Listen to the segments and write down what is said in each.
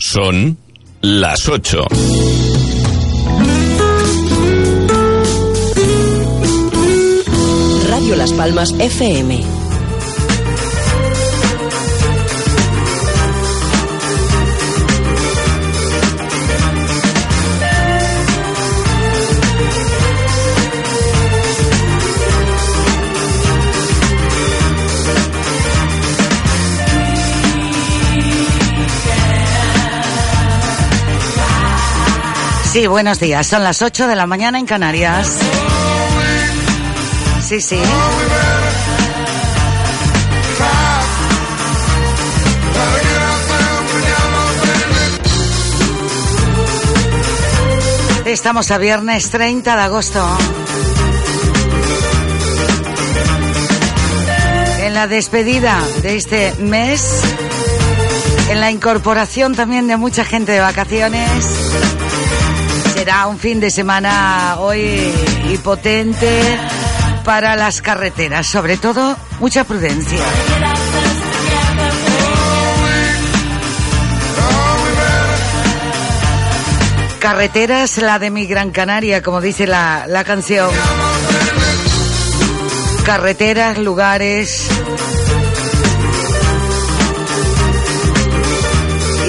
Son las 8. Radio Las Palmas FM. Sí, buenos días. Son las 8 de la mañana en Canarias. Sí, sí. Estamos a viernes 30 de agosto. En la despedida de este mes, en la incorporación también de mucha gente de vacaciones. Será un fin de semana hoy y potente para las carreteras, sobre todo mucha prudencia. Carreteras, la de mi Gran Canaria, como dice la, la canción. Carreteras, lugares.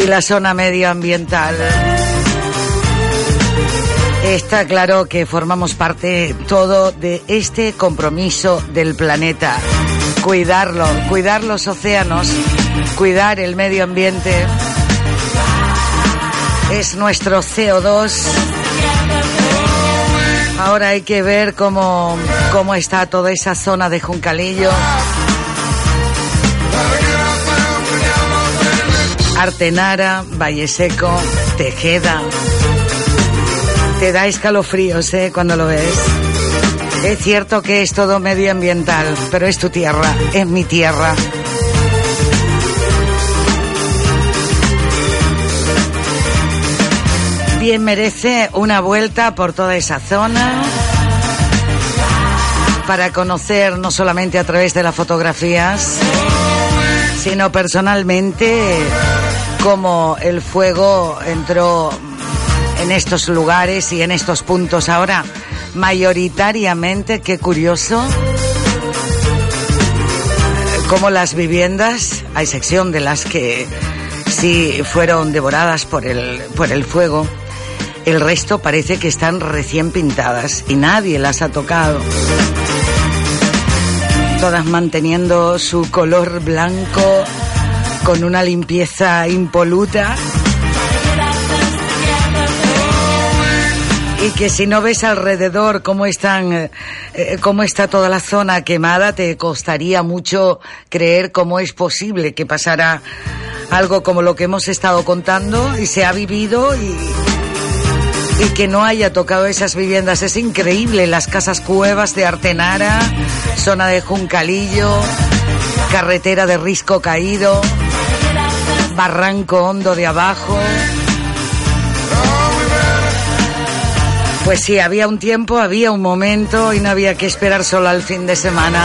Y la zona medioambiental. Está claro que formamos parte todo de este compromiso del planeta. Cuidarlo, cuidar los océanos, cuidar el medio ambiente. Es nuestro CO2. Ahora hay que ver cómo, cómo está toda esa zona de Juncalillo. Artenara, Valle Seco, Tejeda. Te da escalofríos ¿eh? cuando lo ves. Es cierto que es todo medioambiental, pero es tu tierra, es mi tierra. Bien merece una vuelta por toda esa zona para conocer no solamente a través de las fotografías, sino personalmente cómo el fuego entró en estos lugares y en estos puntos. Ahora, mayoritariamente, qué curioso, como las viviendas, a excepción de las que sí fueron devoradas por el, por el fuego, el resto parece que están recién pintadas y nadie las ha tocado. Todas manteniendo su color blanco con una limpieza impoluta. Y que si no ves alrededor cómo están eh, eh, cómo está toda la zona quemada te costaría mucho creer cómo es posible que pasara algo como lo que hemos estado contando y se ha vivido y y que no haya tocado esas viviendas. Es increíble las casas cuevas de Artenara zona de Juncalillo carretera de Risco Caído barranco hondo de abajo Pues sí, había un tiempo, había un momento y no había que esperar solo al fin de semana.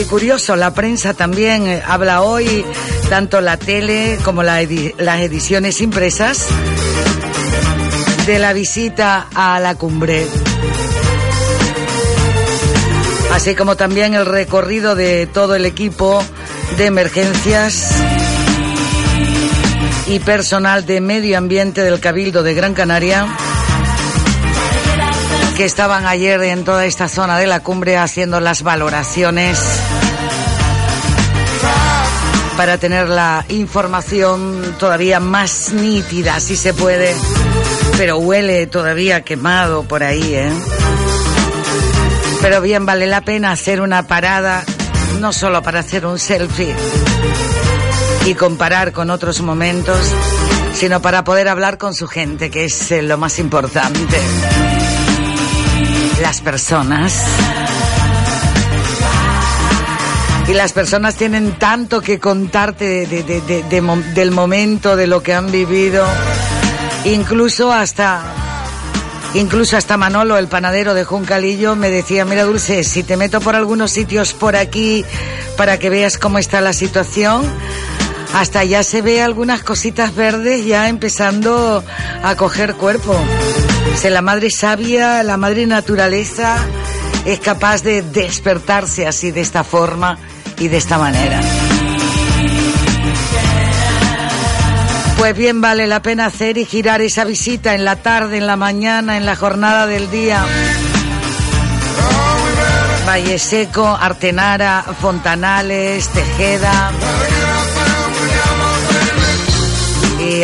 Y curioso, la prensa también eh, habla hoy, tanto la tele como las ediciones impresas, de la visita a la cumbre. Así como también el recorrido de todo el equipo de emergencias y personal de medio ambiente del Cabildo de Gran Canaria que estaban ayer en toda esta zona de la cumbre haciendo las valoraciones para tener la información todavía más nítida, si se puede, pero huele todavía quemado por ahí, ¿eh? Pero bien, vale la pena hacer una parada, no solo para hacer un selfie y comparar con otros momentos, sino para poder hablar con su gente, que es eh, lo más importante las personas. Y las personas tienen tanto que contarte del momento, de lo que han vivido, incluso hasta, incluso hasta Manolo, el panadero de Juncalillo, me decía, mira Dulce, si te meto por algunos sitios por aquí para que veas cómo está la situación, hasta ya se ve algunas cositas verdes ya empezando a coger cuerpo. Si la madre sabia, la madre naturaleza es capaz de despertarse así de esta forma y de esta manera. Pues bien vale la pena hacer y girar esa visita en la tarde, en la mañana, en la jornada del día. Valle Seco, Artenara, Fontanales, Tejeda.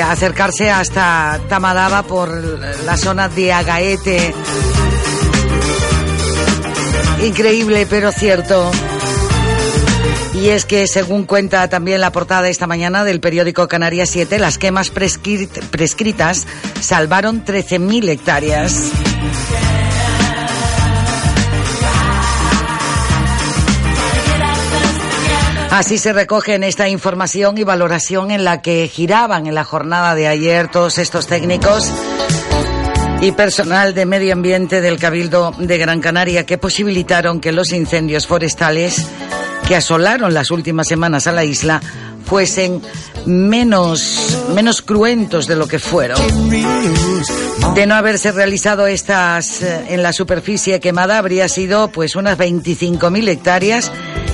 Acercarse hasta Tamadaba por la zona de Agaete. Increíble, pero cierto. Y es que, según cuenta también la portada esta mañana del periódico Canarias 7, las quemas prescritas salvaron 13.000 hectáreas. Así se recoge en esta información y valoración en la que giraban en la jornada de ayer todos estos técnicos y personal de medio ambiente del Cabildo de Gran Canaria que posibilitaron que los incendios forestales que asolaron las últimas semanas a la isla fuesen menos, menos cruentos de lo que fueron. De no haberse realizado estas eh, en la superficie quemada habría sido pues unas 25.000 hectáreas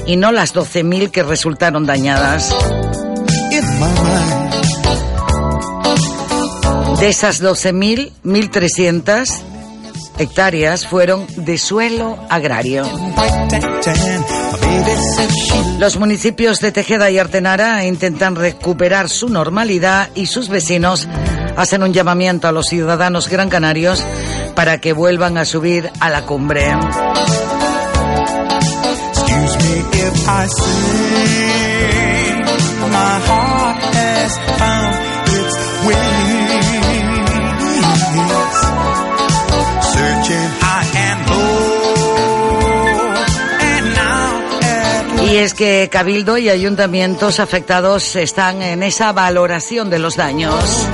y no las 12.000 que resultaron dañadas. De esas 12.000, 1.300 hectáreas fueron de suelo agrario. Los municipios de Tejeda y Artenara intentan recuperar su normalidad y sus vecinos hacen un llamamiento a los ciudadanos gran canarios para que vuelvan a subir a la cumbre. Y es que Cabildo y ayuntamientos afectados están en esa valoración de los daños.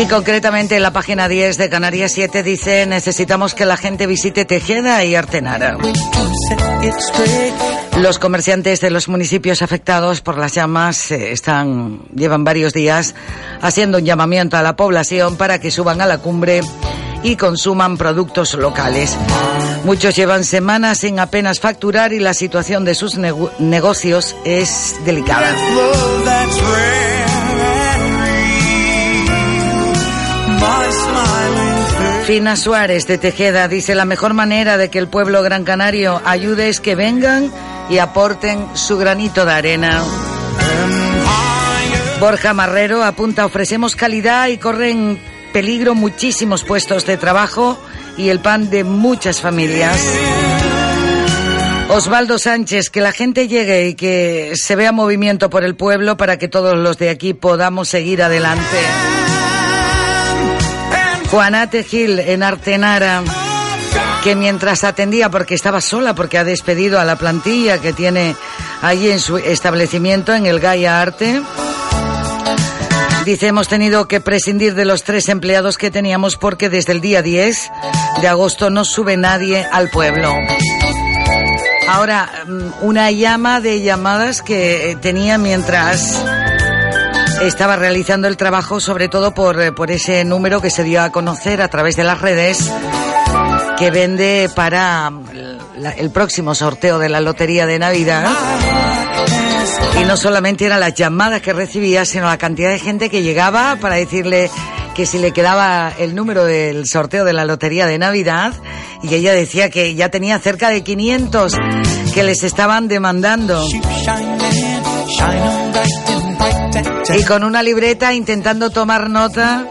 Y concretamente en la página 10 de Canarias 7 dice necesitamos que la gente visite Tejeda y Artenara. Los comerciantes de los municipios afectados por las llamas eh, están llevan varios días haciendo un llamamiento a la población para que suban a la cumbre y consuman productos locales. Muchos llevan semanas sin apenas facturar y la situación de sus negocios es delicada. Fina Suárez de Tejeda dice la mejor manera de que el pueblo gran canario ayude es que vengan y aporten su granito de arena. Borja Marrero apunta, ofrecemos calidad y corren peligro muchísimos puestos de trabajo y el pan de muchas familias. Osvaldo Sánchez, que la gente llegue y que se vea movimiento por el pueblo para que todos los de aquí podamos seguir adelante. Juanate Gil en Artenara, que mientras atendía, porque estaba sola, porque ha despedido a la plantilla que tiene allí en su establecimiento, en el Gaia Arte, dice, hemos tenido que prescindir de los tres empleados que teníamos porque desde el día 10 de agosto no sube nadie al pueblo. Ahora, mm, una llama de llamadas que tenía mientras estaba realizando el trabajo sobre todo por, eh, por ese número que se dio a conocer a través de las redes que vende para mm, el próximo sorteo de la Lotería de Navidad. Y no solamente eran las llamadas que recibía, sino la cantidad de gente que llegaba para decirle que si le quedaba el número del sorteo de la Lotería de Navidad, y ella decía que ya tenía cerca de 500 que les estaban demandando. Y con una libreta intentando tomar nota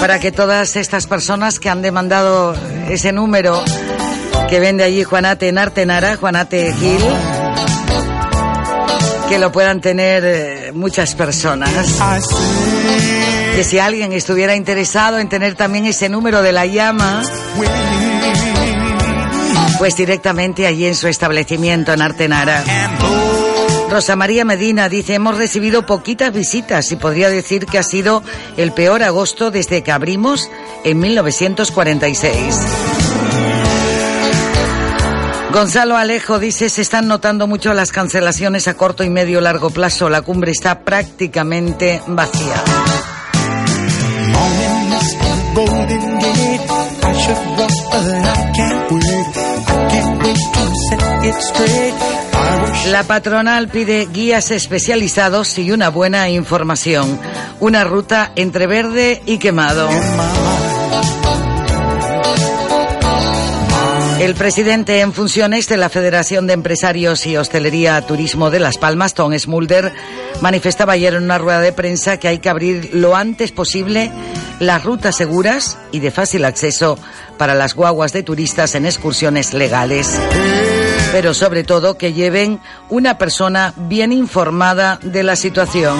para que todas estas personas que han demandado ese número que vende allí Juanate en Artenara, Juanate Gil, que lo puedan tener eh, muchas personas. Que si alguien estuviera interesado en tener también ese número de la llama, pues directamente allí en su establecimiento en Artenara. Rosa María Medina dice, hemos recibido poquitas visitas y podría decir que ha sido el peor agosto desde que abrimos en 1946. Gonzalo Alejo dice, se están notando mucho las cancelaciones a corto y medio largo plazo. La cumbre está prácticamente vacía. La patronal pide guías especializados y una buena información. Una ruta entre verde y quemado. El presidente en funciones de la Federación de Empresarios y Hostelería Turismo de Las Palmas, Tom Smulder, manifestaba ayer en una rueda de prensa que hay que abrir lo antes posible las rutas seguras y de fácil acceso para las guaguas de turistas en excursiones legales. Pero sobre todo que lleven una persona bien informada de la situación.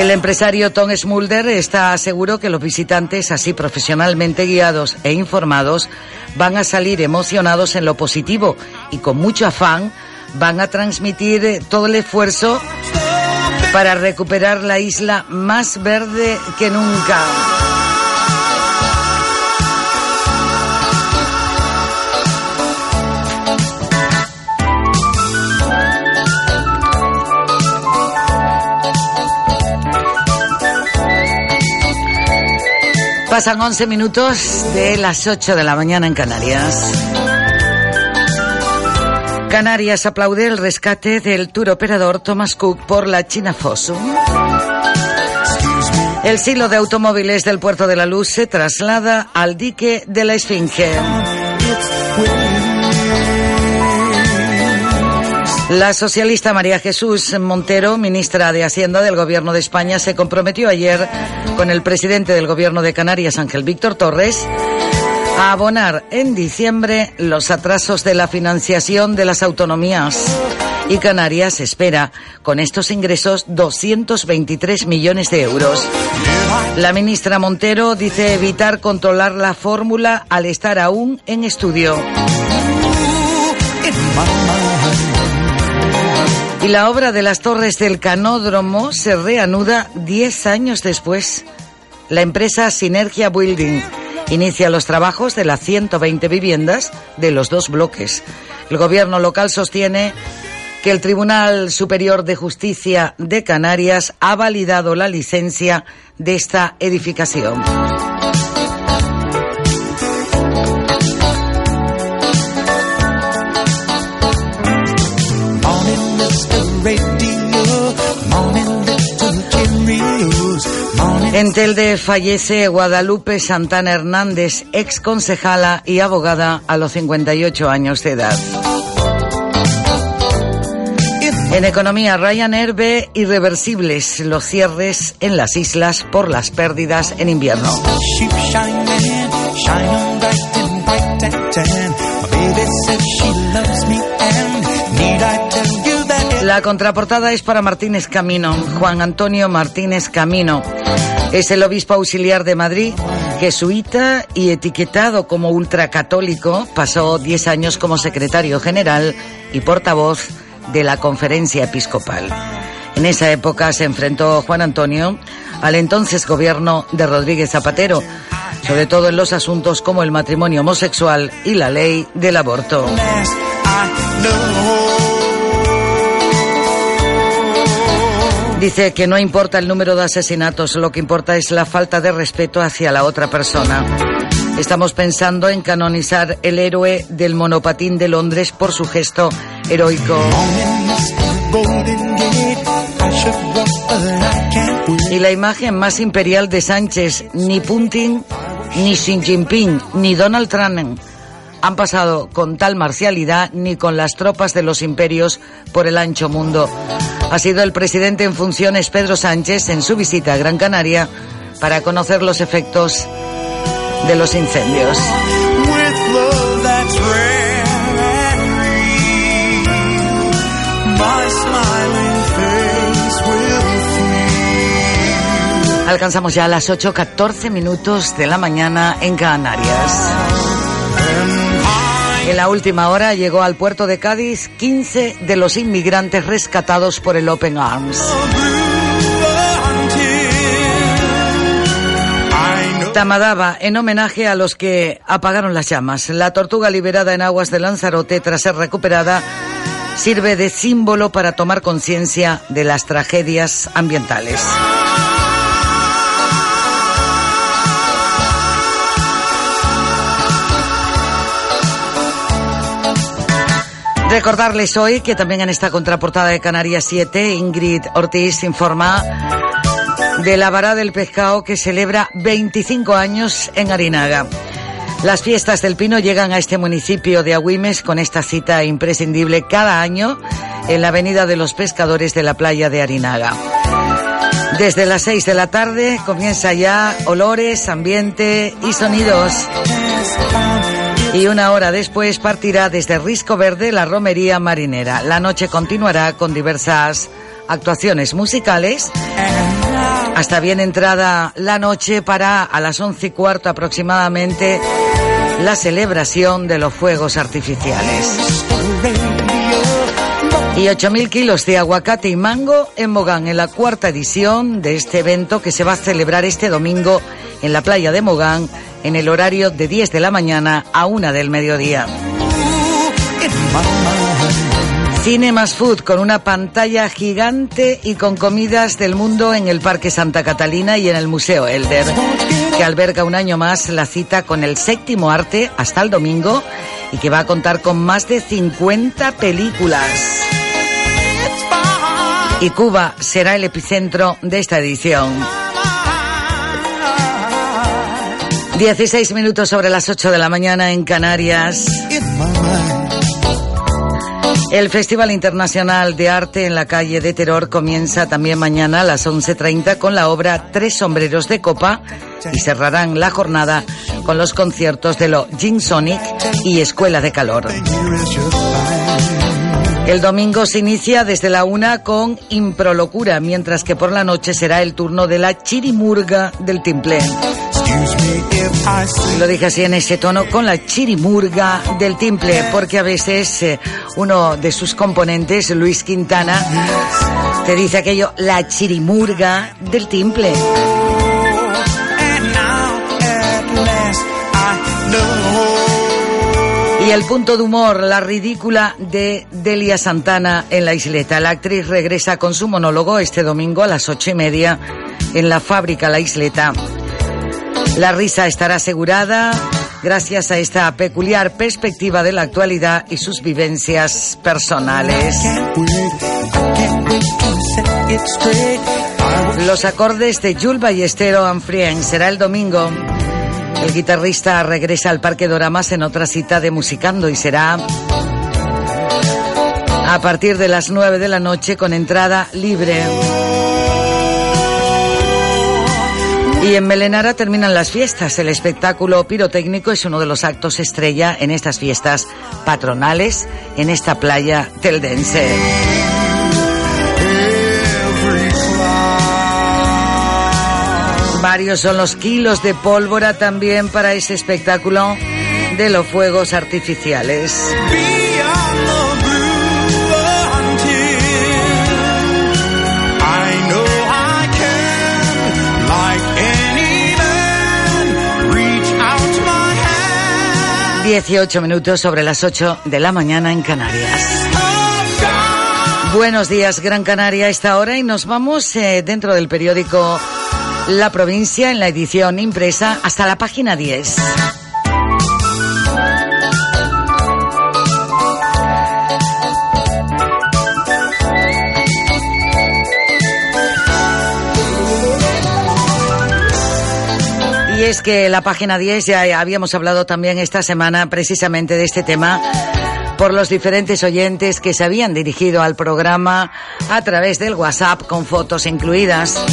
El empresario Tom Smulder está seguro que los visitantes, así profesionalmente guiados e informados, van a salir emocionados en lo positivo y con mucho afán van a transmitir todo el esfuerzo para recuperar la isla más verde que nunca. Pasan 11 minutos de las 8 de la mañana en Canarias. Canarias aplaude el rescate del tour operador Thomas Cook por la China Fossum. El silo de automóviles del Puerto de la Luz se traslada al dique de la Esfinge. La socialista María Jesús Montero, ministra de Hacienda del Gobierno de España, se comprometió ayer con el presidente del Gobierno de Canarias, Ángel Víctor Torres, a abonar en diciembre los atrasos de la financiación de las autonomías. Y Canarias espera con estos ingresos 223 millones de euros. La ministra Montero dice evitar controlar la fórmula al estar aún en estudio. Y la obra de las torres del canódromo se reanuda 10 años después. La empresa Sinergia Building inicia los trabajos de las 120 viviendas de los dos bloques. El gobierno local sostiene que el Tribunal Superior de Justicia de Canarias ha validado la licencia de esta edificación. En Telde fallece Guadalupe Santana Hernández, ex concejala y abogada a los 58 años de edad. En economía, Ryanair ve irreversibles los cierres en las islas por las pérdidas en invierno. La contraportada es para Martínez Camino, Juan Antonio Martínez Camino. Es el obispo auxiliar de Madrid, jesuita y etiquetado como ultracatólico, pasó 10 años como secretario general y portavoz de la conferencia episcopal. En esa época se enfrentó Juan Antonio al entonces gobierno de Rodríguez Zapatero, sobre todo en los asuntos como el matrimonio homosexual y la ley del aborto. Dice que no importa el número de asesinatos, lo que importa es la falta de respeto hacia la otra persona. Estamos pensando en canonizar el héroe del monopatín de Londres por su gesto heroico. Y la imagen más imperial de Sánchez, ni Putin, ni Xi Jinping, ni Donald Trump han pasado con tal marcialidad ni con las tropas de los imperios por el ancho mundo. Ha sido el presidente en funciones Pedro Sánchez en su visita a Gran Canaria para conocer los efectos de los incendios. Alcanzamos ya las 8.14 minutos de la mañana en Canarias. En la última hora llegó al puerto de Cádiz 15 de los inmigrantes rescatados por el Open Arms. Tamadaba en homenaje a los que apagaron las llamas. La tortuga liberada en aguas de Lanzarote tras ser recuperada sirve de símbolo para tomar conciencia de las tragedias ambientales. Recordarles hoy que también en esta contraportada de Canarias 7, Ingrid Ortiz informa de la vara del pescado que celebra 25 años en Arinaga. Las fiestas del Pino llegan a este municipio de Agüimes con esta cita imprescindible cada año en la Avenida de los Pescadores de la playa de Arinaga. Desde las 6 de la tarde comienza ya olores, ambiente y sonidos. Y una hora después partirá desde Risco Verde la romería marinera. La noche continuará con diversas actuaciones musicales hasta bien entrada la noche para a las once y cuarto aproximadamente la celebración de los fuegos artificiales. Y 8.000 kilos de aguacate y mango en Mogán en la cuarta edición de este evento que se va a celebrar este domingo en la playa de Mogán en el horario de 10 de la mañana a 1 del mediodía. Cine más Food con una pantalla gigante y con comidas del mundo en el Parque Santa Catalina y en el Museo Elder, que alberga un año más la cita con el séptimo arte hasta el domingo y que va a contar con más de 50 películas. Y Cuba será el epicentro de esta edición. 16 minutos sobre las 8 de la mañana en Canarias. El Festival Internacional de Arte en la calle de Terror comienza también mañana a las 11.30 con la obra Tres sombreros de copa y cerrarán la jornada con los conciertos de lo Gin Sonic y Escuela de Calor. El domingo se inicia desde la una con Improlocura, mientras que por la noche será el turno de la Chirimurga del Timple. Lo dije así en ese tono, con la chirimurga del timple, porque a veces eh, uno de sus componentes, Luis Quintana, te dice aquello, la chirimurga del timple. Y el punto de humor, la ridícula de Delia Santana en la isleta. La actriz regresa con su monólogo este domingo a las ocho y media en la fábrica La Isleta. La risa estará asegurada gracias a esta peculiar perspectiva de la actualidad y sus vivencias personales. Los acordes de Jules Ballestero Anfrien será el domingo. El guitarrista regresa al Parque Doramas en otra cita de Musicando y será a partir de las 9 de la noche con entrada libre. Y en Melenara terminan las fiestas. El espectáculo pirotécnico es uno de los actos estrella en estas fiestas patronales en esta playa teldense. Varios son los kilos de pólvora también para ese espectáculo de los fuegos artificiales. Dieciocho minutos sobre las ocho de la mañana en Canarias. Buenos días, Gran Canaria, a esta hora y nos vamos eh, dentro del periódico La Provincia en la edición impresa hasta la página 10. Es que la página 10 ya habíamos hablado también esta semana precisamente de este tema por los diferentes oyentes que se habían dirigido al programa a través del WhatsApp con fotos incluidas.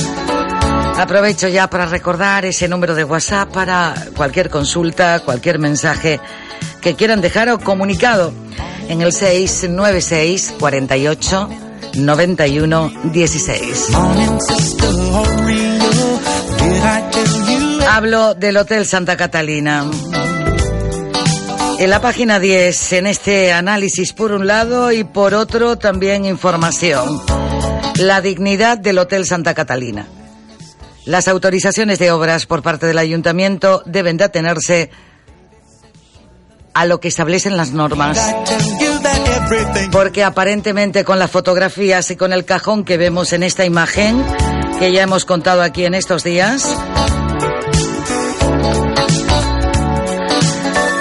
Aprovecho ya para recordar ese número de WhatsApp para cualquier consulta, cualquier mensaje que quieran dejar o comunicado en el 696 48 91 16. Hablo del Hotel Santa Catalina. En la página 10, en este análisis por un lado y por otro también información. La dignidad del Hotel Santa Catalina. Las autorizaciones de obras por parte del ayuntamiento deben de atenerse a lo que establecen las normas. Porque aparentemente con las fotografías y con el cajón que vemos en esta imagen, que ya hemos contado aquí en estos días,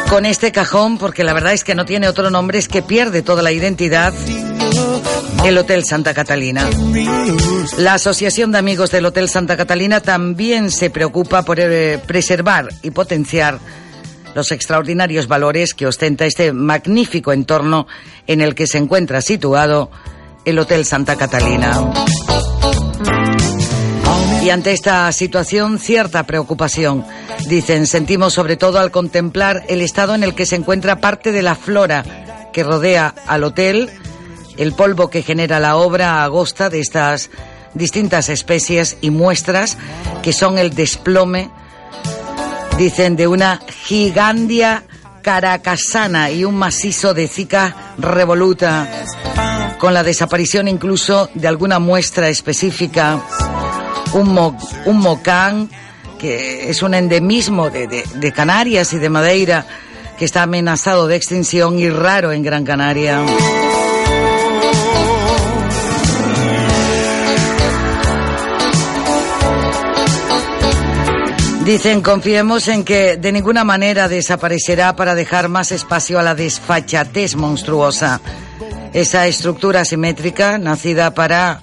con este cajón, porque la verdad es que no tiene otro nombre, es que pierde toda la identidad el Hotel Santa Catalina. La Asociación de Amigos del Hotel Santa Catalina también se preocupa por eh, preservar y potenciar los extraordinarios valores que ostenta este magnífico entorno en el que se encuentra situado el Hotel Santa Catalina. Y ante esta situación, cierta preocupación. Dicen, sentimos sobre todo al contemplar el estado en el que se encuentra parte de la flora que rodea al hotel, el polvo que genera la obra agosta de estas distintas especies y muestras que son el desplome dicen, de una gigandia caracasana y un macizo de zika revoluta, con la desaparición incluso de alguna muestra específica, un, un mocán, que es un endemismo de, de Canarias y de Madeira, que está amenazado de extinción y raro en Gran Canaria. Dicen, confiemos en que de ninguna manera desaparecerá para dejar más espacio a la desfachatez monstruosa. Esa estructura simétrica nacida para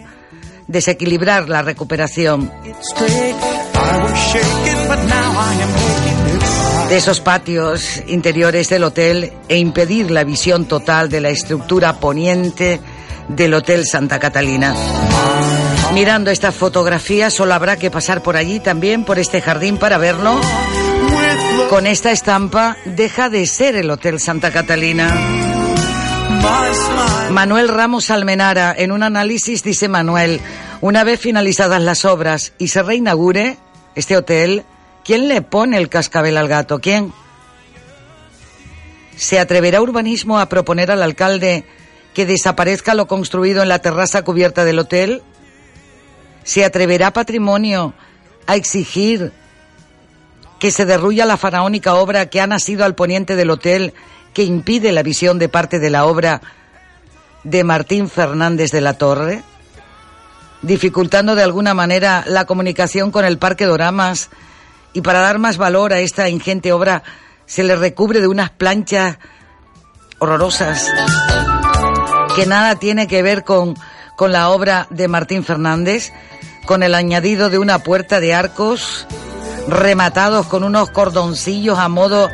desequilibrar la recuperación. De esos patios interiores del hotel e impedir la visión total de la estructura poniente del Hotel Santa Catalina. Mirando esta fotografía, solo habrá que pasar por allí también, por este jardín, para verlo. Con esta estampa, deja de ser el Hotel Santa Catalina. Manuel Ramos Almenara, en un análisis dice Manuel, una vez finalizadas las obras y se reinaugure este hotel, ¿quién le pone el cascabel al gato? ¿Quién? ¿Se atreverá Urbanismo a proponer al alcalde que desaparezca lo construido en la terraza cubierta del hotel? ¿Se atreverá Patrimonio a exigir que se derruya la faraónica obra que ha nacido al poniente del hotel que impide la visión de parte de la obra de Martín Fernández de la Torre? dificultando de alguna manera la comunicación con el Parque Doramas y para dar más valor a esta ingente obra se le recubre de unas planchas horrorosas que nada tiene que ver con, con la obra de Martín Fernández con el añadido de una puerta de arcos rematados con unos cordoncillos a modo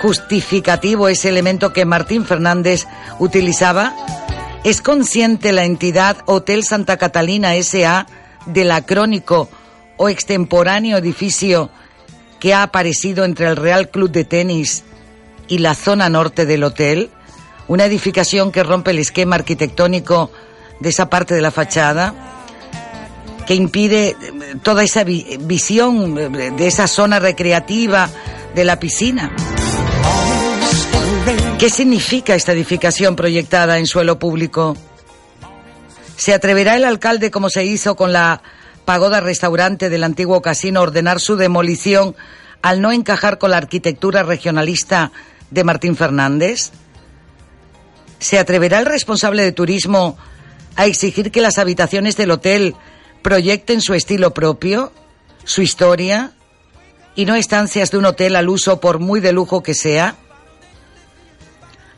justificativo, ese elemento que Martín Fernández utilizaba? ¿Es consciente la entidad Hotel Santa Catalina SA del acrónico o extemporáneo edificio que ha aparecido entre el Real Club de Tenis y la zona norte del hotel? Una edificación que rompe el esquema arquitectónico de esa parte de la fachada que impide toda esa visión de esa zona recreativa de la piscina. ¿Qué significa esta edificación proyectada en suelo público? ¿Se atreverá el alcalde, como se hizo con la pagoda restaurante del antiguo casino, a ordenar su demolición al no encajar con la arquitectura regionalista de Martín Fernández? ¿Se atreverá el responsable de turismo a exigir que las habitaciones del hotel proyecten su estilo propio, su historia, y no estancias de un hotel al uso por muy de lujo que sea?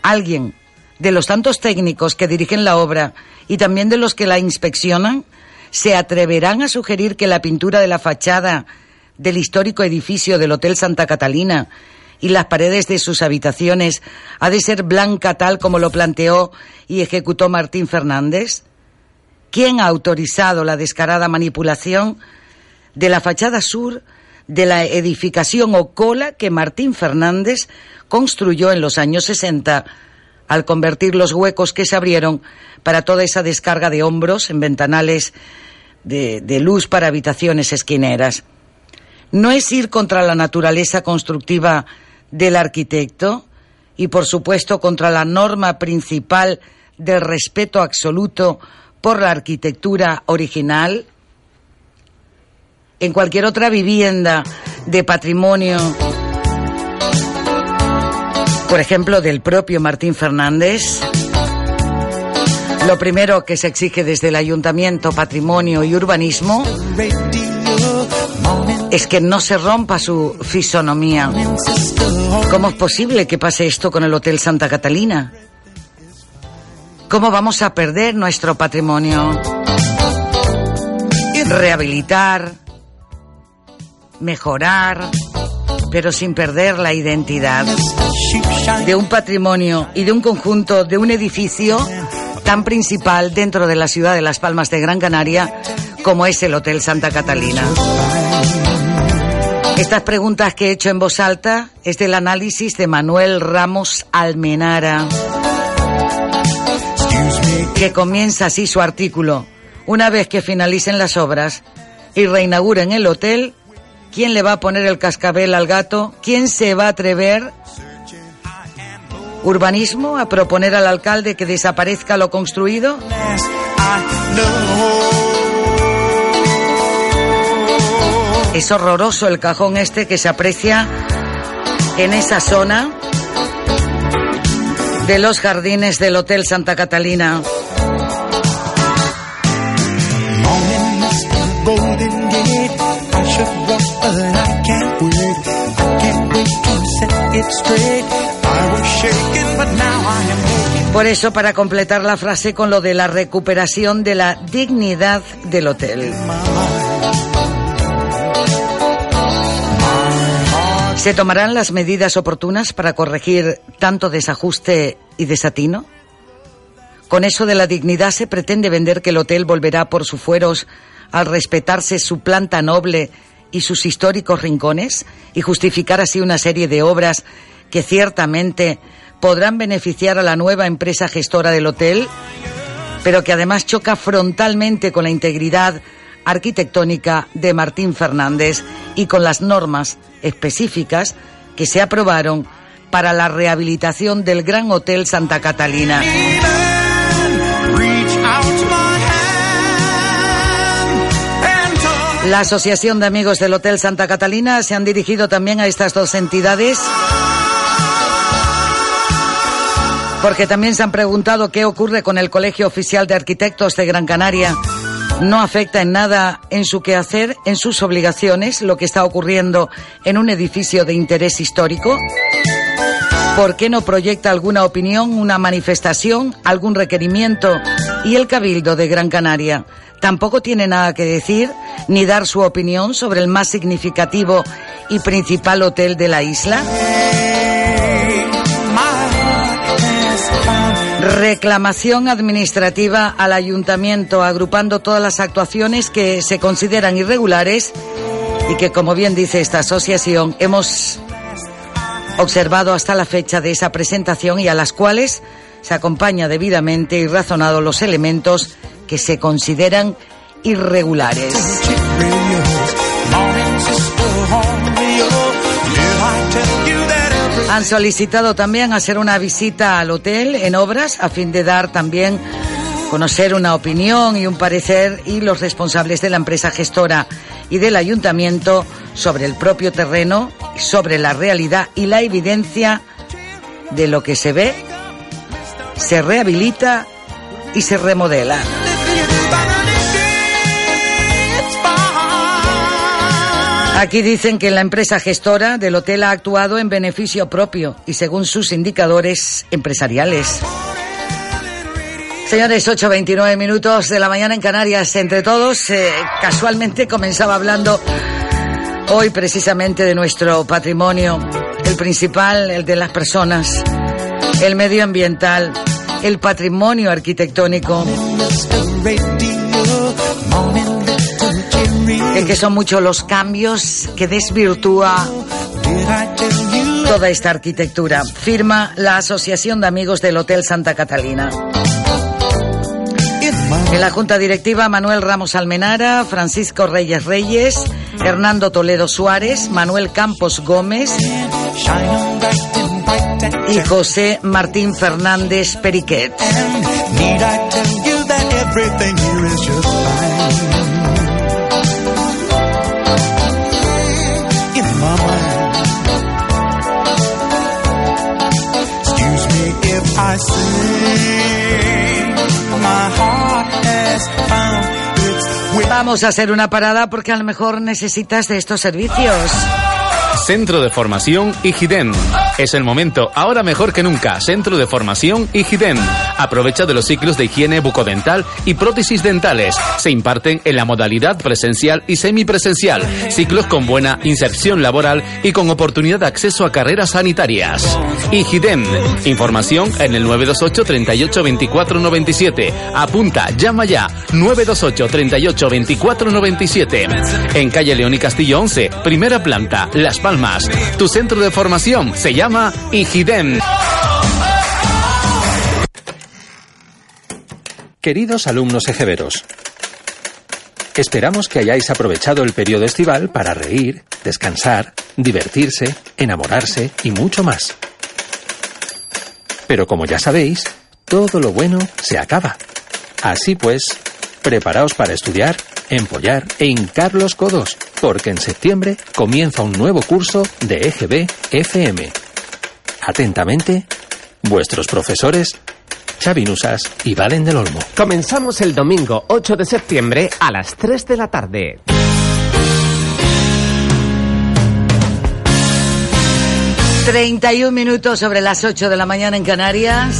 ¿Alguien de los tantos técnicos que dirigen la obra y también de los que la inspeccionan se atreverán a sugerir que la pintura de la fachada del histórico edificio del Hotel Santa Catalina y las paredes de sus habitaciones ha de ser blanca tal como lo planteó y ejecutó Martín Fernández? ¿Quién ha autorizado la descarada manipulación de la fachada sur de la edificación o cola que Martín Fernández construyó en los años 60 al convertir los huecos que se abrieron para toda esa descarga de hombros en ventanales de, de luz para habitaciones esquineras? ¿No es ir contra la naturaleza constructiva del arquitecto? y por supuesto contra la norma principal del respeto absoluto por la arquitectura original? En cualquier otra vivienda de patrimonio, por ejemplo, del propio Martín Fernández, lo primero que se exige desde el Ayuntamiento, Patrimonio y Urbanismo es que no se rompa su fisonomía. ¿Cómo es posible que pase esto con el Hotel Santa Catalina? ¿Cómo vamos a perder nuestro patrimonio? Rehabilitar, mejorar, pero sin perder la identidad de un patrimonio y de un conjunto, de un edificio tan principal dentro de la ciudad de Las Palmas de Gran Canaria como es el Hotel Santa Catalina. Estas preguntas que he hecho en voz alta es del análisis de Manuel Ramos Almenara, que comienza así su artículo. Una vez que finalicen las obras y reinauguren el hotel, ¿quién le va a poner el cascabel al gato? ¿Quién se va a atrever urbanismo a proponer al alcalde que desaparezca lo construido? Es horroroso el cajón este que se aprecia en esa zona de los jardines del Hotel Santa Catalina. Por eso, para completar la frase con lo de la recuperación de la dignidad del hotel. ¿Se tomarán las medidas oportunas para corregir tanto desajuste y desatino? Con eso de la dignidad se pretende vender que el hotel volverá por sus fueros al respetarse su planta noble y sus históricos rincones y justificar así una serie de obras que ciertamente podrán beneficiar a la nueva empresa gestora del hotel, pero que además choca frontalmente con la integridad arquitectónica de Martín Fernández y con las normas específicas que se aprobaron para la rehabilitación del Gran Hotel Santa Catalina. La Asociación de Amigos del Hotel Santa Catalina se han dirigido también a estas dos entidades porque también se han preguntado qué ocurre con el Colegio Oficial de Arquitectos de Gran Canaria no afecta en nada en su quehacer, en sus obligaciones, lo que está ocurriendo en un edificio de interés histórico? ¿Por qué no proyecta alguna opinión, una manifestación, algún requerimiento? Y el Cabildo de Gran Canaria tampoco tiene nada que decir ni dar su opinión sobre el más significativo y principal hotel de la isla. Reclamación administrativa al ayuntamiento, agrupando todas las actuaciones que se consideran irregulares y que, como bien dice esta asociación, hemos observado hasta la fecha de esa presentación y a las cuales se acompaña debidamente y razonado los elementos que se consideran irregulares. Han solicitado también hacer una visita al hotel en obras a fin de dar también conocer una opinión y un parecer y los responsables de la empresa gestora y del ayuntamiento sobre el propio terreno, sobre la realidad y la evidencia de lo que se ve, se rehabilita y se remodela. Aquí dicen que la empresa gestora del hotel ha actuado en beneficio propio y según sus indicadores empresariales. Señores, 8.29 minutos de la mañana en Canarias. Entre todos, eh, casualmente comenzaba hablando hoy precisamente de nuestro patrimonio, el principal, el de las personas, el medioambiental, el patrimonio arquitectónico es que son muchos los cambios que desvirtúa toda esta arquitectura. Firma la Asociación de Amigos del Hotel Santa Catalina. En la Junta Directiva, Manuel Ramos Almenara, Francisco Reyes Reyes, Hernando Toledo Suárez, Manuel Campos Gómez, y José Martín Fernández Periquet. Vamos a hacer una parada porque a lo mejor necesitas de estos servicios. Centro de Formación IGIDEM. Es el momento, ahora mejor que nunca. Centro de Formación IGIDEM. Aprovecha de los ciclos de higiene bucodental y prótesis dentales. Se imparten en la modalidad presencial y semipresencial. Ciclos con buena inserción laboral y con oportunidad de acceso a carreras sanitarias. IGIDEM. Información en el 928 38 24 97. Apunta, llama ya. 928 38 24 97. En calle León y Castillo 11, primera planta, Las Palmas. Tu centro de formación se llama IGIDEM. Queridos alumnos ejeveros, esperamos que hayáis aprovechado el periodo estival para reír, descansar, divertirse, enamorarse y mucho más. Pero como ya sabéis, todo lo bueno se acaba. Así pues, preparaos para estudiar empollar e hincar los codos, porque en septiembre comienza un nuevo curso de EGB FM. Atentamente, vuestros profesores Xavi Nusas y Valen del Olmo. Comenzamos el domingo 8 de septiembre a las 3 de la tarde. ...31 minutos sobre las 8 de la mañana en Canarias.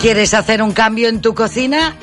¿Quieres hacer un cambio en tu cocina?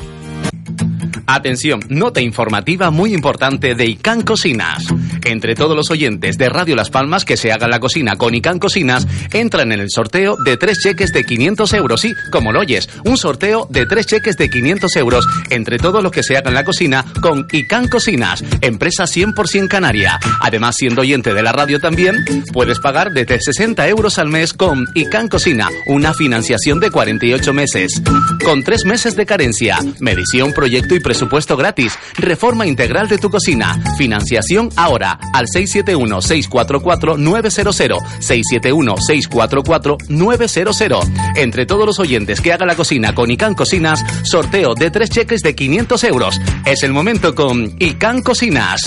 Atención, nota informativa muy importante de ICANN Cocinas. Entre todos los oyentes de Radio Las Palmas que se hagan la cocina con ICANN Cocinas, entran en el sorteo de tres cheques de 500 euros. Sí, como lo oyes, un sorteo de tres cheques de 500 euros entre todos los que se hagan la cocina con ICANN Cocinas, empresa 100% canaria. Además, siendo oyente de la radio también, puedes pagar desde 60 euros al mes con ICANN Cocina, una financiación de 48 meses. Con tres meses de carencia, medición, proyecto y presupuesto gratis. Reforma integral de tu cocina. Financiación ahora al 671-644-900. 671-644-900. Entre todos los oyentes que haga la cocina con ICANN Cocinas, sorteo de tres cheques de 500 euros. Es el momento con ICANN Cocinas.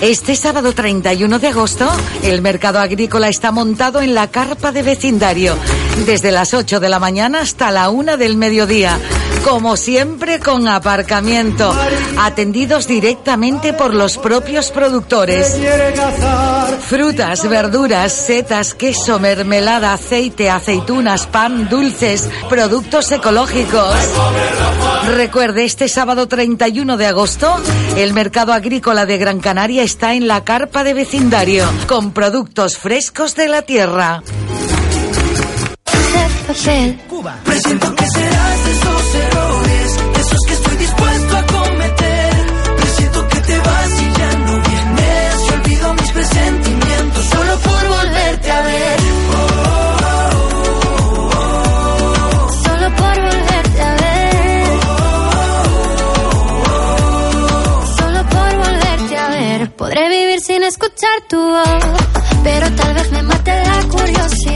Este sábado 31 de agosto, el mercado agrícola está montado en la carpa de vecindario, desde las 8 de la mañana hasta la 1 del mediodía, como siempre con aparcamiento, atendidos directamente por los propios productores. Frutas, verduras, setas, queso, mermelada, aceite, aceitunas, pan, dulces, productos ecológicos. Recuerde, este sábado 31 de agosto, el mercado agrícola de Gran Canaria está en la carpa de vecindario, con productos frescos de la tierra. Cuba. Presiento que serás de esos errores, de esos que estoy dispuesto a cometer. Presiento que te vas y ya no vienes. Y olvido mis presentimientos solo por volverte a ver. Solo por volverte a ver. Solo por volverte a ver. Podré vivir sin escuchar tu voz, pero tal vez me mate la curiosidad.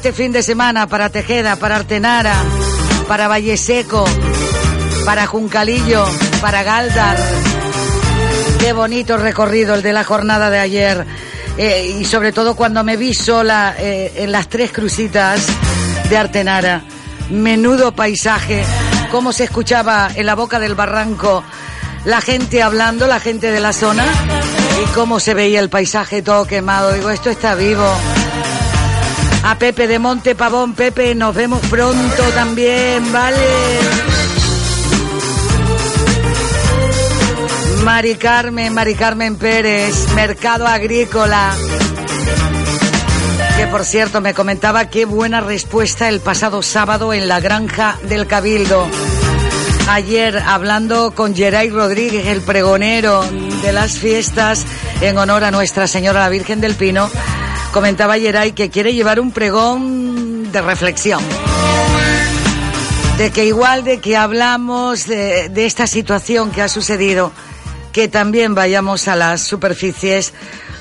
Este fin de semana para Tejeda, para Artenara, para Valle Seco, para Juncalillo, para Galdar. Qué bonito recorrido el de la jornada de ayer. Eh, y sobre todo cuando me vi sola eh, en las tres crucitas de Artenara. Menudo paisaje, cómo se escuchaba en la boca del barranco la gente hablando, la gente de la zona, y cómo se veía el paisaje todo quemado. Digo, esto está vivo. A Pepe de Monte Pavón, Pepe, nos vemos pronto también, ¿vale? Mari Carmen, Mari Carmen Pérez, Mercado Agrícola. Que por cierto me comentaba qué buena respuesta el pasado sábado en la granja del Cabildo. Ayer hablando con Geray Rodríguez, el pregonero de las fiestas en honor a Nuestra Señora la Virgen del Pino, comentaba Geray que quiere llevar un pregón de reflexión. De que igual de que hablamos de, de esta situación que ha sucedido, que también vayamos a las superficies,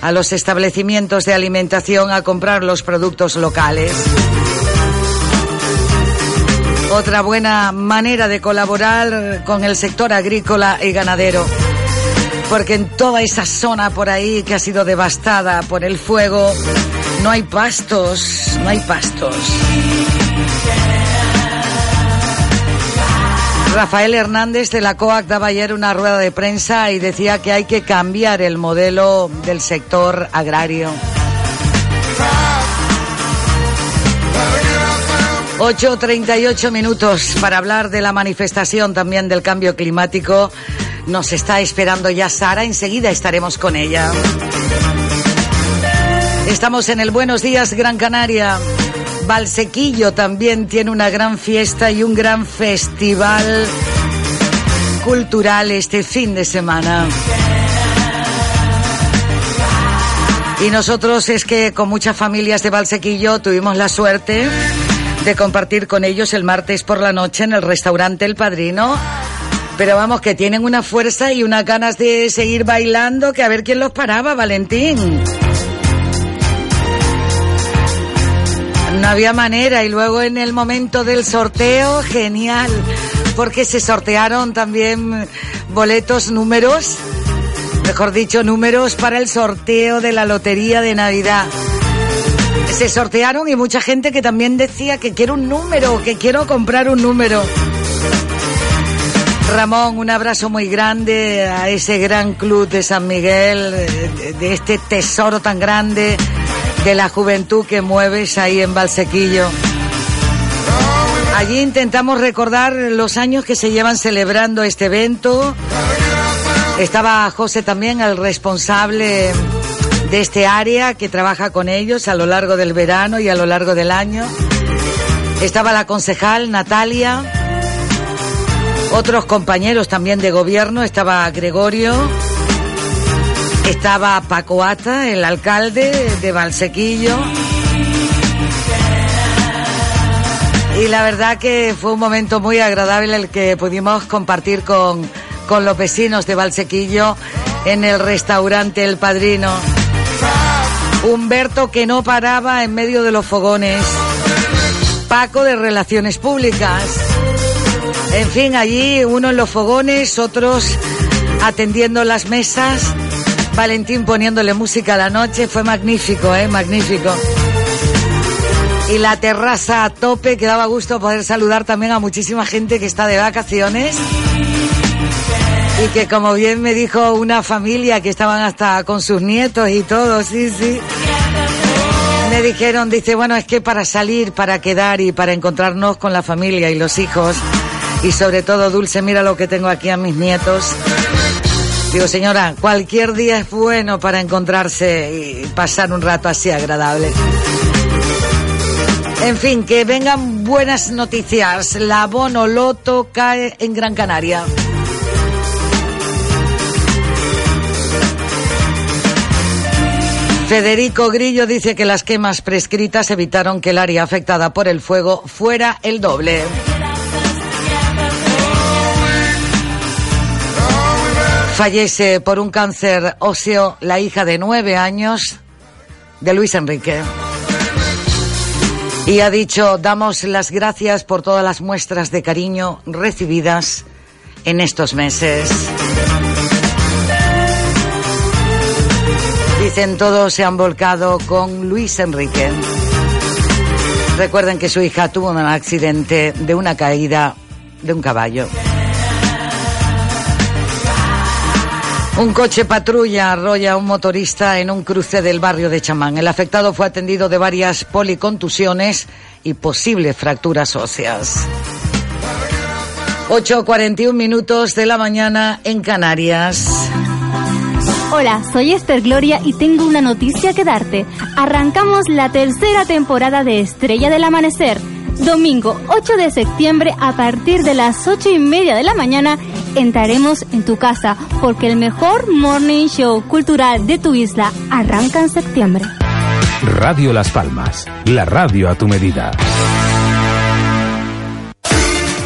a los establecimientos de alimentación a comprar los productos locales. Otra buena manera de colaborar con el sector agrícola y ganadero. Porque en toda esa zona por ahí que ha sido devastada por el fuego, no hay pastos, no hay pastos. Rafael Hernández de la COAC daba ayer una rueda de prensa y decía que hay que cambiar el modelo del sector agrario. 8.38 minutos para hablar de la manifestación también del cambio climático. Nos está esperando ya Sara, enseguida estaremos con ella. Estamos en el Buenos Días Gran Canaria. Valsequillo también tiene una gran fiesta y un gran festival cultural este fin de semana. Y nosotros es que con muchas familias de Valsequillo tuvimos la suerte de compartir con ellos el martes por la noche en el restaurante El Padrino. Pero vamos, que tienen una fuerza y unas ganas de seguir bailando que a ver quién los paraba, Valentín. No había manera y luego en el momento del sorteo, genial, porque se sortearon también boletos, números, mejor dicho, números para el sorteo de la Lotería de Navidad. Se sortearon y mucha gente que también decía que quiero un número, que quiero comprar un número. Ramón, un abrazo muy grande a ese gran club de San Miguel, de, de este tesoro tan grande de la juventud que mueves ahí en Valsequillo. Allí intentamos recordar los años que se llevan celebrando este evento. Estaba José también, el responsable de este área que trabaja con ellos a lo largo del verano y a lo largo del año. Estaba la concejal Natalia, otros compañeros también de gobierno, estaba Gregorio, estaba Paco Ata, el alcalde de Valsequillo, Y la verdad que fue un momento muy agradable el que pudimos compartir con, con los vecinos de Valsequillo en el restaurante El Padrino. Humberto que no paraba en medio de los fogones. Paco de Relaciones Públicas. En fin, allí uno en los fogones, otros atendiendo las mesas. Valentín poniéndole música a la noche. Fue magnífico, ¿eh? Magnífico. Y la terraza a tope, que daba gusto poder saludar también a muchísima gente que está de vacaciones. Y que como bien me dijo una familia que estaban hasta con sus nietos y todo, sí, sí. Me dijeron, dice, bueno, es que para salir, para quedar y para encontrarnos con la familia y los hijos, y sobre todo, Dulce, mira lo que tengo aquí a mis nietos. Digo, señora, cualquier día es bueno para encontrarse y pasar un rato así agradable. En fin, que vengan buenas noticias. La Bono Loto cae en Gran Canaria. Federico Grillo dice que las quemas prescritas evitaron que el área afectada por el fuego fuera el doble. Fallece por un cáncer óseo la hija de nueve años de Luis Enrique. Y ha dicho, damos las gracias por todas las muestras de cariño recibidas en estos meses. Dicen todos se han volcado con Luis Enrique. Recuerden que su hija tuvo un accidente de una caída de un caballo. Un coche patrulla arrolla a un motorista en un cruce del barrio de Chamán. El afectado fue atendido de varias policontusiones y posibles fracturas óseas. 8.41 minutos de la mañana en Canarias. Hola, soy Esther Gloria y tengo una noticia que darte. Arrancamos la tercera temporada de Estrella del Amanecer. Domingo 8 de septiembre a partir de las 8 y media de la mañana entraremos en tu casa porque el mejor morning show cultural de tu isla arranca en septiembre. Radio Las Palmas, la radio a tu medida.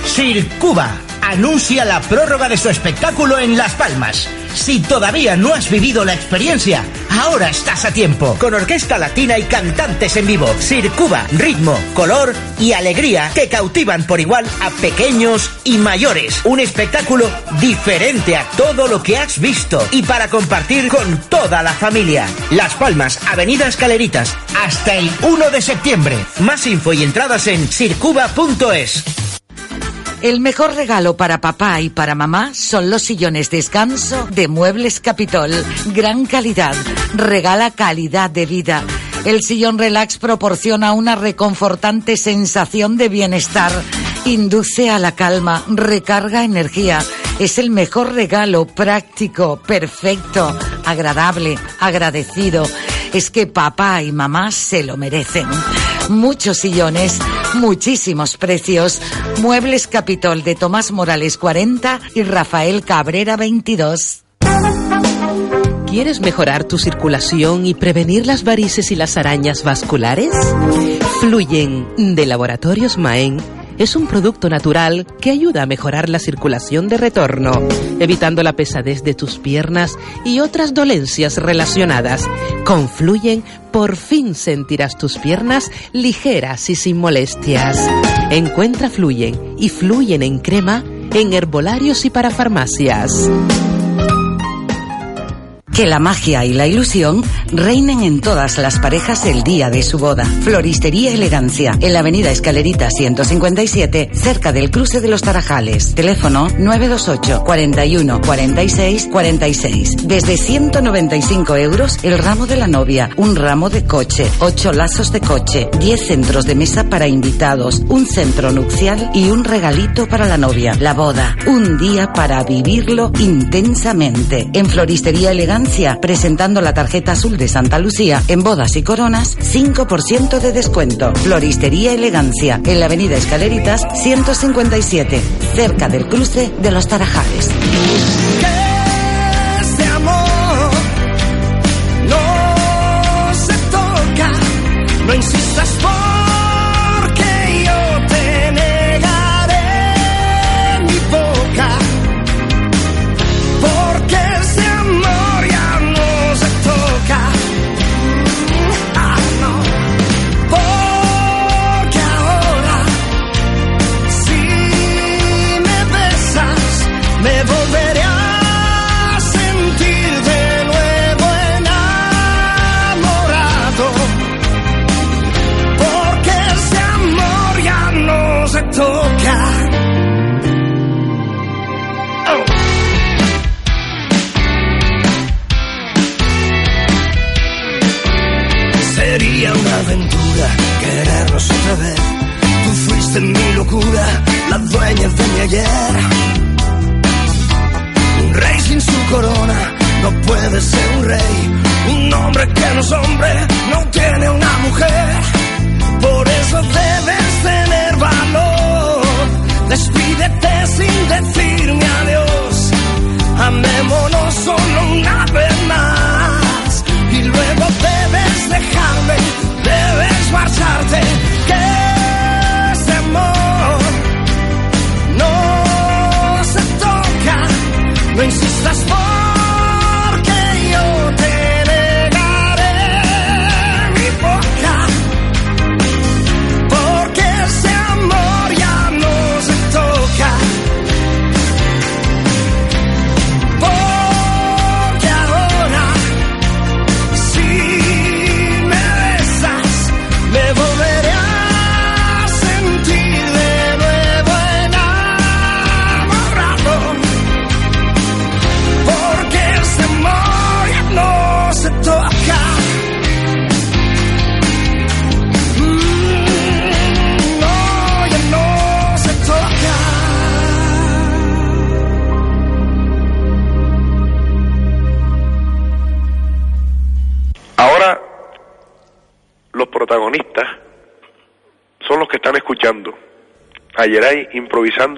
Sir Cuba anuncia la prórroga de su espectáculo en Las Palmas. Si todavía no has vivido la experiencia, ahora estás a tiempo. Con orquesta latina y cantantes en vivo. Sir Cuba, ritmo, color y alegría que cautivan por igual a pequeños y mayores. Un espectáculo diferente a todo lo que has visto y para compartir con toda la familia. Las Palmas, Avenida Escaleritas, hasta el 1 de septiembre. Más info y entradas en sircuba.es. El mejor regalo para papá y para mamá son los sillones descanso de Muebles Capitol. Gran calidad, regala calidad de vida. El sillón relax proporciona una reconfortante sensación de bienestar, induce a la calma, recarga energía. Es el mejor regalo, práctico, perfecto, agradable, agradecido. Es que papá y mamá se lo merecen. Muchos sillones, muchísimos precios. Muebles Capitol de Tomás Morales 40 y Rafael Cabrera 22. ¿Quieres mejorar tu circulación y prevenir las varices y las arañas vasculares? Fluyen de Laboratorios Maen es un producto natural que ayuda a mejorar la circulación de retorno, evitando la pesadez de tus piernas y otras dolencias relacionadas. Con Fluyen, por fin sentirás tus piernas ligeras y sin molestias. Encuentra Fluyen y Fluyen en crema en herbolarios y para farmacias. Que la magia y la ilusión reinen en todas las parejas el día de su boda. Floristería Elegancia, en la avenida Escalerita 157, cerca del cruce de los Tarajales. Teléfono 928 41 46 46. Desde 195 euros el ramo de la novia, un ramo de coche, 8 lazos de coche, 10 centros de mesa para invitados, un centro nupcial y un regalito para la novia. La boda, un día para vivirlo intensamente. En Floristería Elegancia presentando la tarjeta azul de Santa Lucía en bodas y coronas, 5% de descuento. Floristería Elegancia, en la avenida Escaleritas 157, cerca del cruce de los Tarajales.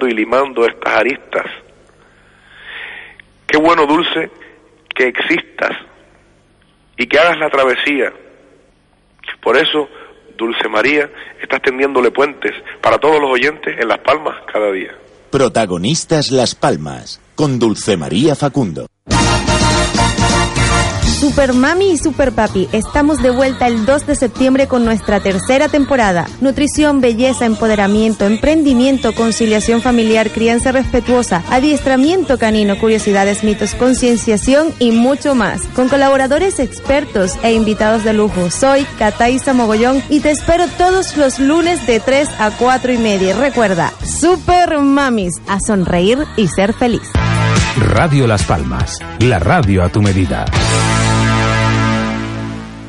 Y limando estas aristas. Qué bueno, Dulce, que existas y que hagas la travesía. Por eso, Dulce María, estás tendiéndole puentes para todos los oyentes en Las Palmas cada día. Protagonistas Las Palmas, con Dulce María Facundo. Super Mami y Super Papi, estamos de vuelta el 2 de septiembre con nuestra tercera temporada. Nutrición, belleza, empoderamiento, emprendimiento, conciliación familiar, crianza respetuosa, adiestramiento canino, curiosidades, mitos, concienciación y mucho más. Con colaboradores expertos e invitados de lujo. Soy Cataisa Mogollón y te espero todos los lunes de 3 a 4 y media. Recuerda, Super Mamis, a sonreír y ser feliz. Radio Las Palmas, la radio a tu medida.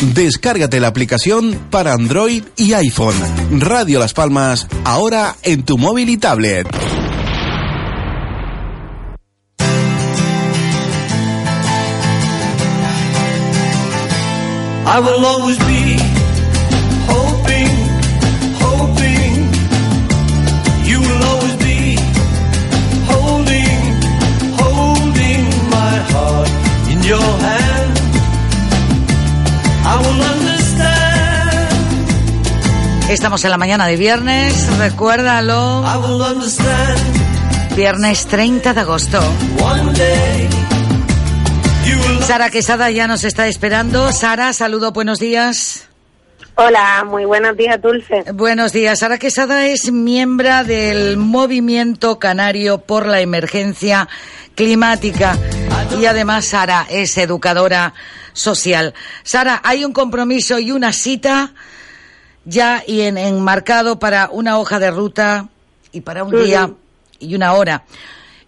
Descárgate la aplicación para Android y iPhone. Radio Las Palmas, ahora en tu móvil y tablet. Estamos en la mañana de viernes, recuérdalo. Viernes 30 de agosto. Sara Quesada ya nos está esperando. Sara, saludo, buenos días. Hola, muy buenos días, Dulce. Buenos días. Sara Quesada es miembro del Movimiento Canario por la Emergencia Climática y además Sara es educadora social. Sara, hay un compromiso y una cita ya y en, enmarcado para una hoja de ruta y para un día y una hora.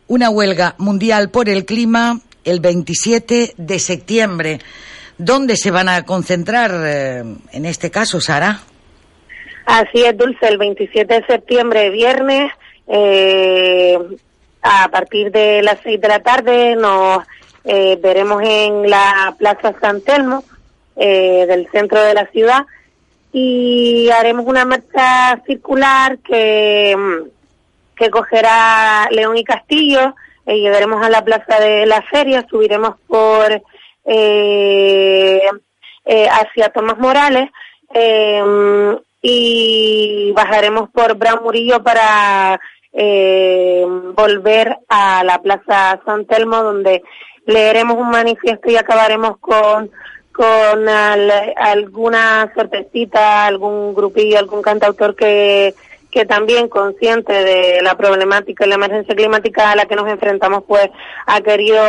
Una huelga mundial por el clima el 27 de septiembre. ¿Dónde se van a concentrar eh, en este caso, Sara? Así es, Dulce, el 27 de septiembre, viernes, eh, a partir de las 6 de la tarde nos eh, veremos en la Plaza San Telmo eh, del centro de la ciudad y haremos una marcha circular que, que cogerá León y Castillo, eh, llegaremos a la Plaza de la Feria, subiremos por eh, eh, hacia Tomás Morales eh, y bajaremos por Brown Murillo para eh, volver a la Plaza San Telmo donde leeremos un manifiesto y acabaremos con con al- alguna sorpresita, algún grupillo, algún cantautor que, que también consciente de la problemática y la emergencia climática a la que nos enfrentamos, pues ha querido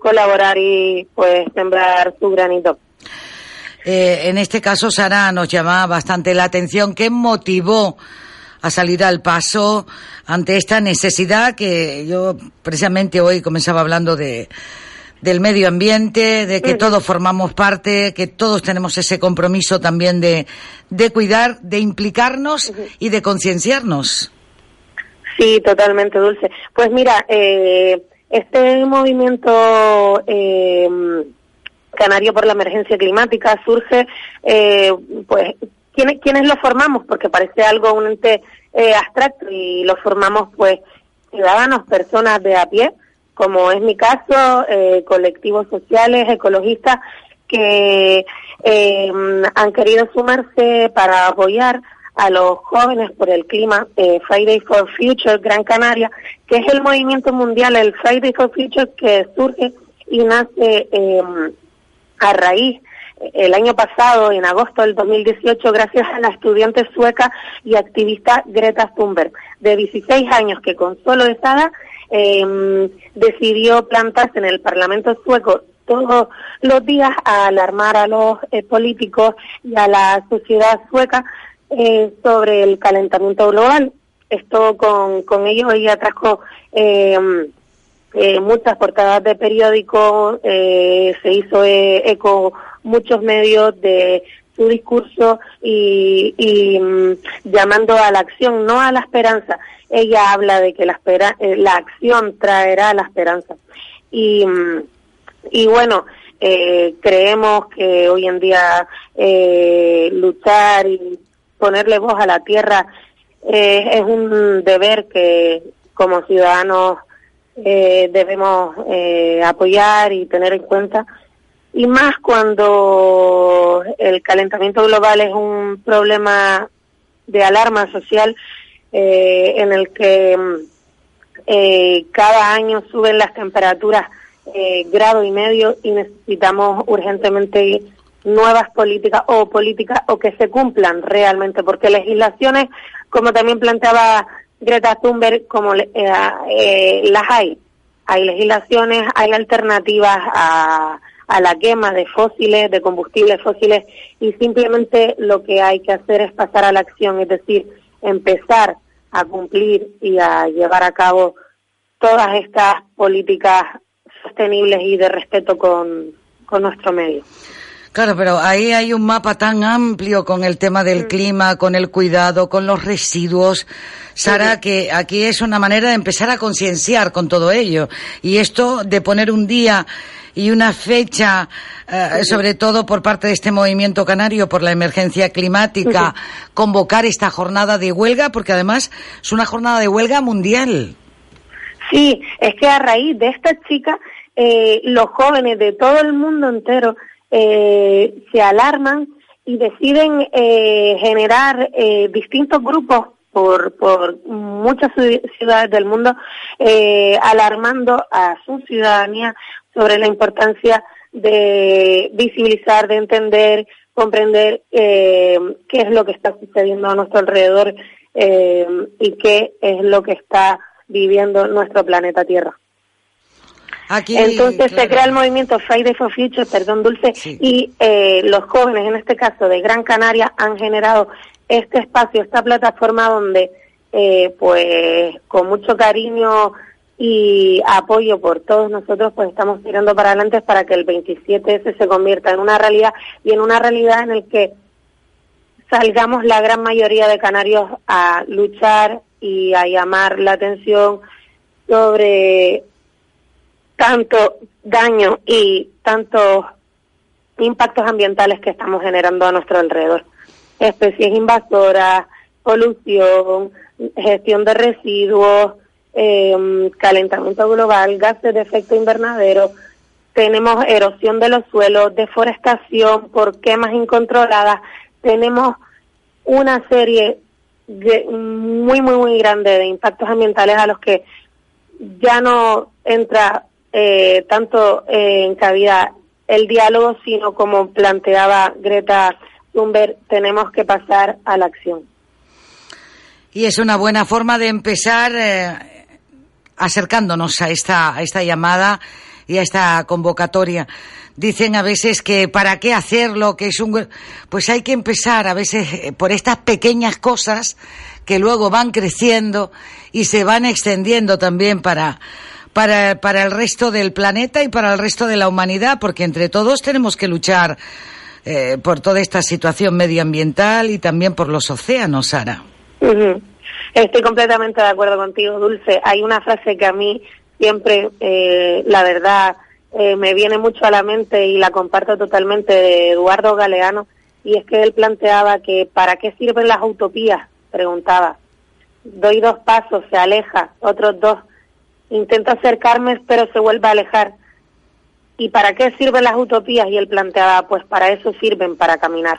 colaborar y pues sembrar su granito. Eh, en este caso, Sara, nos llama bastante la atención. ¿Qué motivó a salir al paso ante esta necesidad que yo precisamente hoy comenzaba hablando de del medio ambiente, de que todos formamos parte, que todos tenemos ese compromiso también de, de cuidar, de implicarnos y de concienciarnos. Sí, totalmente, Dulce. Pues mira, eh, este movimiento eh, canario por la emergencia climática surge, eh, pues, ¿quiénes, ¿quiénes lo formamos? Porque parece algo un ente eh, abstracto y lo formamos, pues, ciudadanos, personas de a pie, como es mi caso, eh, colectivos sociales, ecologistas, que eh, han querido sumarse para apoyar a los jóvenes por el clima, eh, Friday for Future Gran Canaria, que es el movimiento mundial, el Friday for Future que surge y nace eh, a raíz el año pasado, en agosto del 2018, gracias a la estudiante sueca y activista Greta Thunberg, de 16 años, que con solo esa edad eh, decidió plantarse en el Parlamento sueco todos los días a alarmar a los eh, políticos y a la sociedad sueca eh, sobre el calentamiento global. Esto con, con ello ella trajo eh, eh, muchas portadas de periódicos, se hizo eco muchos medios de su discurso y, y mm, llamando a la acción, no a la esperanza. Ella habla de que la, espera, eh, la acción traerá la esperanza. Y, mm, y bueno, eh, creemos que hoy en día eh, luchar y ponerle voz a la tierra es un deber que como ciudadanos debemos apoyar y tener en cuenta. Y más cuando el calentamiento global es un problema de alarma social eh, en el que eh, cada año suben las temperaturas eh, grado y medio y necesitamos urgentemente nuevas políticas o políticas o que se cumplan realmente, porque legislaciones, como también planteaba Greta Thunberg, como eh, eh, las hay. Hay legislaciones, hay alternativas a, a la quema de fósiles, de combustibles fósiles, y simplemente lo que hay que hacer es pasar a la acción, es decir, empezar a cumplir y a llevar a cabo todas estas políticas sostenibles y de respeto con, con nuestro medio. Claro, pero ahí hay un mapa tan amplio con el tema Mm. del clima, con el cuidado, con los residuos. Sara, que aquí es una manera de empezar a concienciar con todo ello. Y esto de poner un día y una fecha, eh, sobre todo por parte de este movimiento canario por la emergencia climática, convocar esta jornada de huelga, porque además es una jornada de huelga mundial. Sí, es que a raíz de esta chica, eh, los jóvenes de todo el mundo entero eh, se alarman y deciden eh, generar eh, distintos grupos por, por muchas ci- ciudades del mundo, eh, alarmando a su ciudadanía sobre la importancia de visibilizar, de entender, comprender eh, qué es lo que está sucediendo a nuestro alrededor eh, y qué es lo que está viviendo nuestro planeta Tierra. Aquí, Entonces se crea el movimiento Friday for Future, perdón, Dulce, y eh, los jóvenes, en este caso de Gran Canaria, han generado este espacio, esta plataforma donde, eh, pues, con mucho cariño y apoyo por todos nosotros, pues estamos tirando para adelante para que el 27S se convierta en una realidad y en una realidad en el que salgamos la gran mayoría de canarios a luchar y a llamar la atención sobre tanto daño y tantos impactos ambientales que estamos generando a nuestro alrededor. Especies invasoras, polución, gestión de residuos, eh, calentamiento global, gases de efecto invernadero, tenemos erosión de los suelos, deforestación por quemas incontroladas, tenemos una serie de, muy, muy, muy grande de impactos ambientales a los que ya no entra eh, tanto en cabida el diálogo, sino como planteaba Greta Thunberg, tenemos que pasar a la acción. Y es una buena forma de empezar eh, acercándonos a esta, a esta llamada y a esta convocatoria. Dicen a veces que para qué hacerlo, que es un... Pues hay que empezar a veces eh, por estas pequeñas cosas que luego van creciendo y se van extendiendo también para, para, para el resto del planeta y para el resto de la humanidad, porque entre todos tenemos que luchar eh, por toda esta situación medioambiental y también por los océanos, Sara. Ujú. Estoy completamente de acuerdo contigo, Dulce. Hay una frase que a mí siempre, eh, la verdad, eh, me viene mucho a la mente y la comparto totalmente de Eduardo Galeano, y es que él planteaba que ¿para qué sirven las utopías? Preguntaba. Doy dos pasos, se aleja, otros dos. Intento acercarme, pero se vuelve a alejar. ¿Y para qué sirven las utopías? Y él planteaba, pues para eso sirven, para caminar.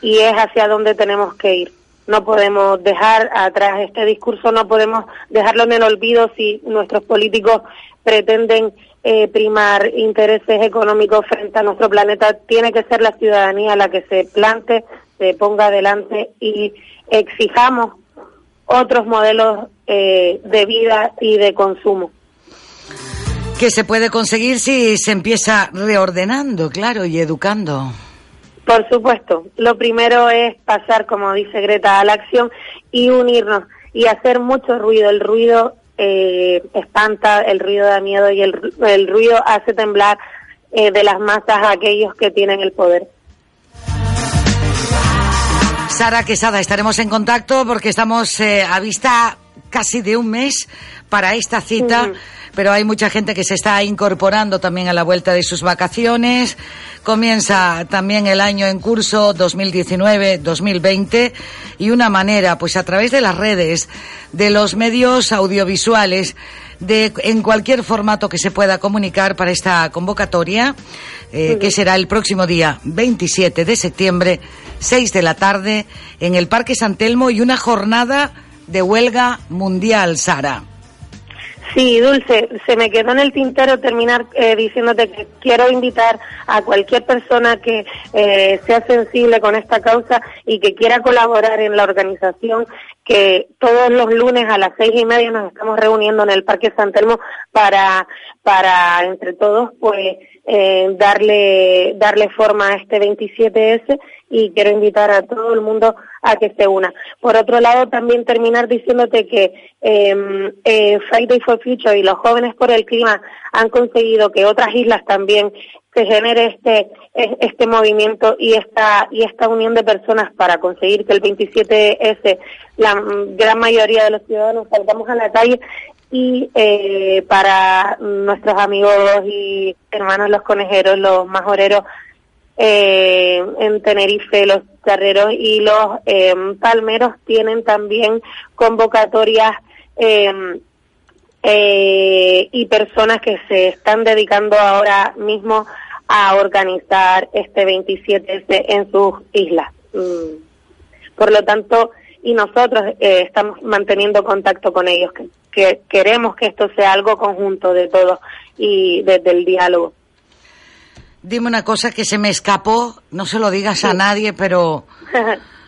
Y es hacia donde tenemos que ir. No podemos dejar atrás este discurso, no podemos dejarlo en el olvido si nuestros políticos pretenden eh, primar intereses económicos frente a nuestro planeta. Tiene que ser la ciudadanía la que se plante, se ponga adelante y exijamos otros modelos eh, de vida y de consumo. Que se puede conseguir si se empieza reordenando, claro, y educando. Por supuesto, lo primero es pasar, como dice Greta, a la acción y unirnos y hacer mucho ruido. El ruido eh, espanta, el ruido da miedo y el, el ruido hace temblar eh, de las masas a aquellos que tienen el poder. Sara Quesada, estaremos en contacto porque estamos eh, a vista casi de un mes para esta cita, pero hay mucha gente que se está incorporando también a la vuelta de sus vacaciones. Comienza también el año en curso 2019-2020 y una manera, pues a través de las redes, de los medios audiovisuales, de en cualquier formato que se pueda comunicar para esta convocatoria, eh, que será el próximo día 27 de septiembre, 6 de la tarde, en el Parque San Telmo y una jornada de huelga mundial, Sara. Sí, Dulce, se me quedó en el tintero terminar eh, diciéndote que quiero invitar a cualquier persona que eh, sea sensible con esta causa y que quiera colaborar en la organización, que todos los lunes a las seis y media nos estamos reuniendo en el Parque San Telmo para, para entre todos, pues, eh, darle, darle forma a este 27S y quiero invitar a todo el mundo a que se una. Por otro lado, también terminar diciéndote que eh, eh, Friday for Future y los jóvenes por el clima han conseguido que otras islas también se genere este es- este movimiento y esta y esta unión de personas para conseguir que el 27S la gran mayoría de los ciudadanos salgamos a la calle y eh, para nuestros amigos y hermanos los conejeros, los majoreros eh, en Tenerife, los charreros y los eh, palmeros tienen también convocatorias eh, eh, y personas que se están dedicando ahora mismo a organizar este 27 en sus islas. Mm. Por lo tanto, y nosotros eh, estamos manteniendo contacto con ellos, que, que queremos que esto sea algo conjunto de todos y desde el diálogo. Dime una cosa que se me escapó, no se lo digas a nadie, pero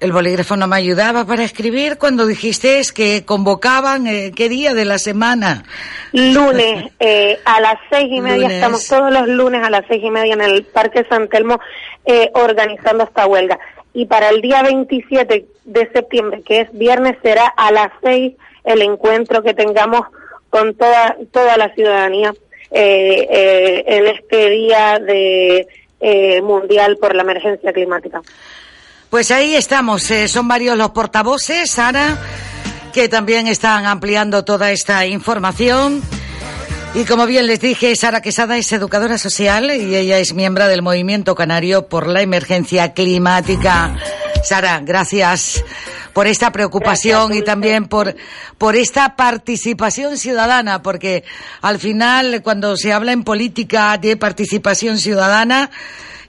el bolígrafo no me ayudaba para escribir cuando dijiste que convocaban eh, qué día de la semana. Lunes eh, a las seis y media, Lunes. estamos todos los lunes a las seis y media en el Parque San Telmo eh, organizando esta huelga. Y para el día 27 de septiembre, que es viernes, será a las seis el encuentro que tengamos con toda, toda la ciudadanía eh, eh, en este día de eh, mundial por la emergencia climática. Pues ahí estamos, son varios los portavoces, Sara, que también están ampliando toda esta información. Y como bien les dije, Sara Quesada es educadora social y ella es miembro del Movimiento Canario por la Emergencia Climática. Sara, gracias por esta preocupación y también por, por esta participación ciudadana, porque al final, cuando se habla en política de participación ciudadana,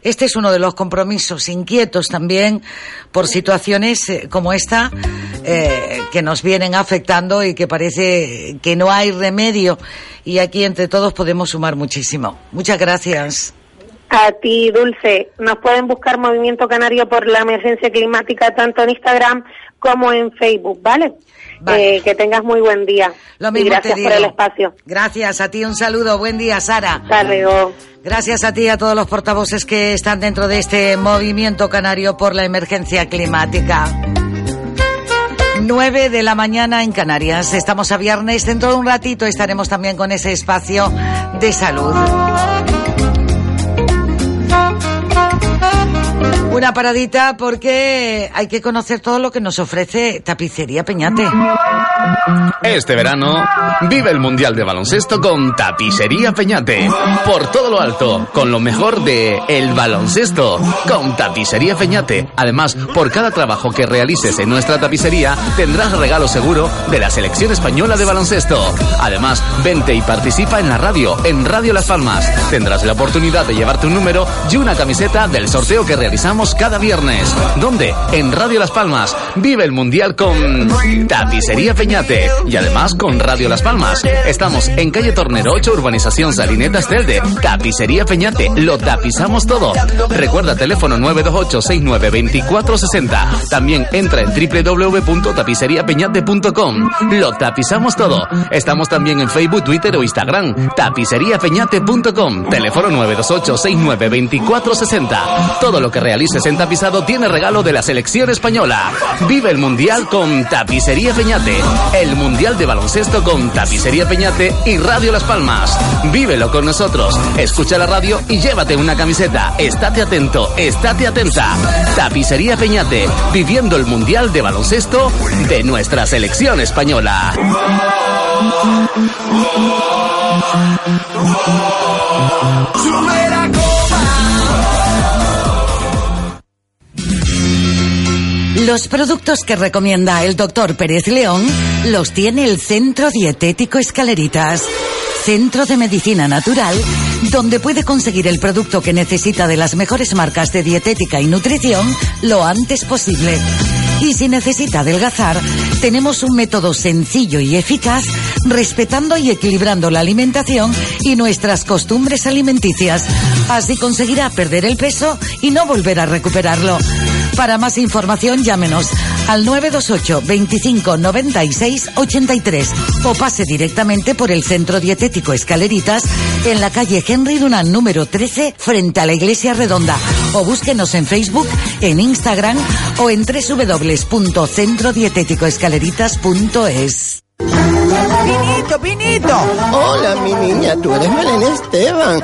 este es uno de los compromisos inquietos también por situaciones eh, como esta eh, que nos vienen afectando y que parece que no hay remedio. Y aquí entre todos podemos sumar muchísimo. Muchas gracias. A ti, Dulce. Nos pueden buscar Movimiento Canario por la emergencia climática tanto en Instagram como en Facebook, ¿vale? Eh, que tengas muy buen día. Lo y mismo gracias te por digo. el espacio. Gracias a ti, un saludo. Buen día, Sara. Hasta luego. Gracias a ti y a todos los portavoces que están dentro de este movimiento canario por la emergencia climática. 9 de la mañana en Canarias. Estamos a viernes. Dentro de un ratito estaremos también con ese espacio de salud. Una paradita porque hay que conocer todo lo que nos ofrece Tapicería Peñate. Este verano, vive el Mundial de Baloncesto con Tapicería Peñate. Por todo lo alto, con lo mejor de el baloncesto, con Tapicería Peñate. Además, por cada trabajo que realices en nuestra tapicería, tendrás regalo seguro de la selección española de baloncesto. Además, vente y participa en la radio, en Radio Las Palmas. Tendrás la oportunidad de llevarte un número y una camiseta del sorteo que realizamos cada viernes. ¿Dónde? En Radio Las Palmas. Vive el Mundial con Tapicería Peñate. Y además con Radio Las Palmas. Estamos en calle Tornero 8, urbanización Salinetas Telde. Tapicería Peñate. Lo tapizamos todo. Recuerda teléfono 928-692460. También entra en www.tapiceriapeñate.com. Lo tapizamos todo. Estamos también en Facebook, Twitter o Instagram. Tapiceriapeñate.com. Teléfono 928-692460. Todo lo que realices en tapizado tiene regalo de la selección española. Vive el Mundial con Tapicería Peñate. El Mundial de Baloncesto con Tapicería Peñate y Radio Las Palmas. Vívelo con nosotros. Escucha la radio y llévate una camiseta. Estate atento, estate atenta. Tapicería Peñate. Viviendo el Mundial de Baloncesto de nuestra selección española. Los productos que recomienda el doctor Pérez León los tiene el Centro Dietético Escaleritas. Centro de Medicina Natural, donde puede conseguir el producto que necesita de las mejores marcas de dietética y nutrición lo antes posible. Y si necesita adelgazar, tenemos un método sencillo y eficaz, respetando y equilibrando la alimentación y nuestras costumbres alimenticias. Así conseguirá perder el peso y no volver a recuperarlo. Para más información, llámenos al 928 25 96 83 o pase directamente por el Centro Dietético Escaleritas en la calle Henry Dunant número 13 frente a la Iglesia Redonda o búsquenos en Facebook, en Instagram o en www.centrodietéticoescaleritas.es. Pinito, Pinito. Hola, mi niña, tú eres Belén Esteban.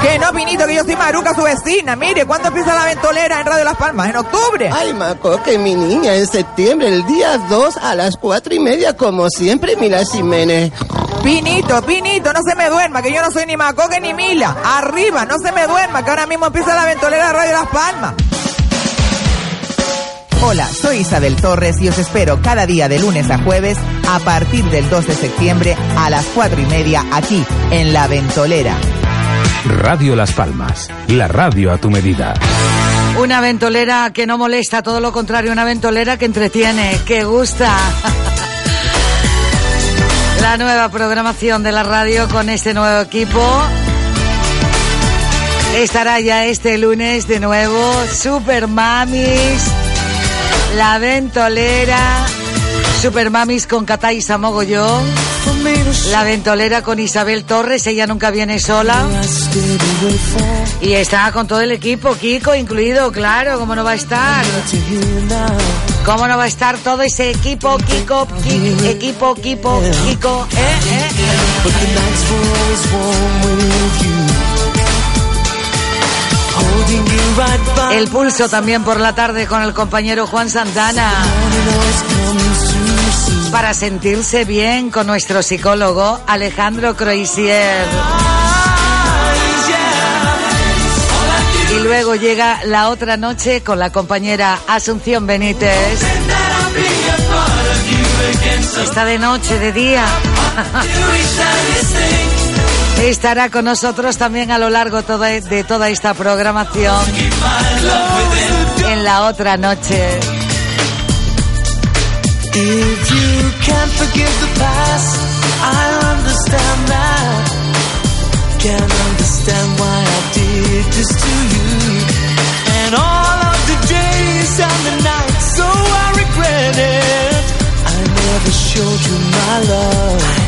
Que no, Pinito, que yo soy Maruca, su vecina. Mire, ¿cuándo empieza la ventolera en Radio Las Palmas? ¿En octubre? Ay, Maco, que mi niña, en septiembre, el día 2 a las cuatro y media, como siempre, Mila Jiménez. Pinito, Pinito, no se me duerma, que yo no soy ni Macoque ni Mila. Arriba, no se me duerma, que ahora mismo empieza la ventolera de Radio Las Palmas. Hola, soy Isabel Torres y os espero cada día de lunes a jueves a partir del 2 de septiembre a las cuatro y media aquí en La Ventolera. Radio Las Palmas, la radio a tu medida. Una ventolera que no molesta, todo lo contrario, una ventolera que entretiene, que gusta. La nueva programación de la radio con este nuevo equipo. Estará ya este lunes de nuevo Super Mamis, La Ventolera, Super Mamis con Cataisa Mogollón, La Ventolera con Isabel Torres, ella nunca viene sola. Y está con todo el equipo, Kiko incluido, claro, ¿cómo no va a estar? ¿Cómo no va a estar todo ese equipo, Kiko, Ki- equipo, equipo, Kiko? ¿eh? ¿eh? El pulso también por la tarde con el compañero Juan Santana. Para sentirse bien con nuestro psicólogo Alejandro Croisier. Y luego llega la otra noche con la compañera Asunción Benítez. Está de noche, de día. Estará con nosotros también a lo largo de toda esta programación en la otra noche. Showed you my love.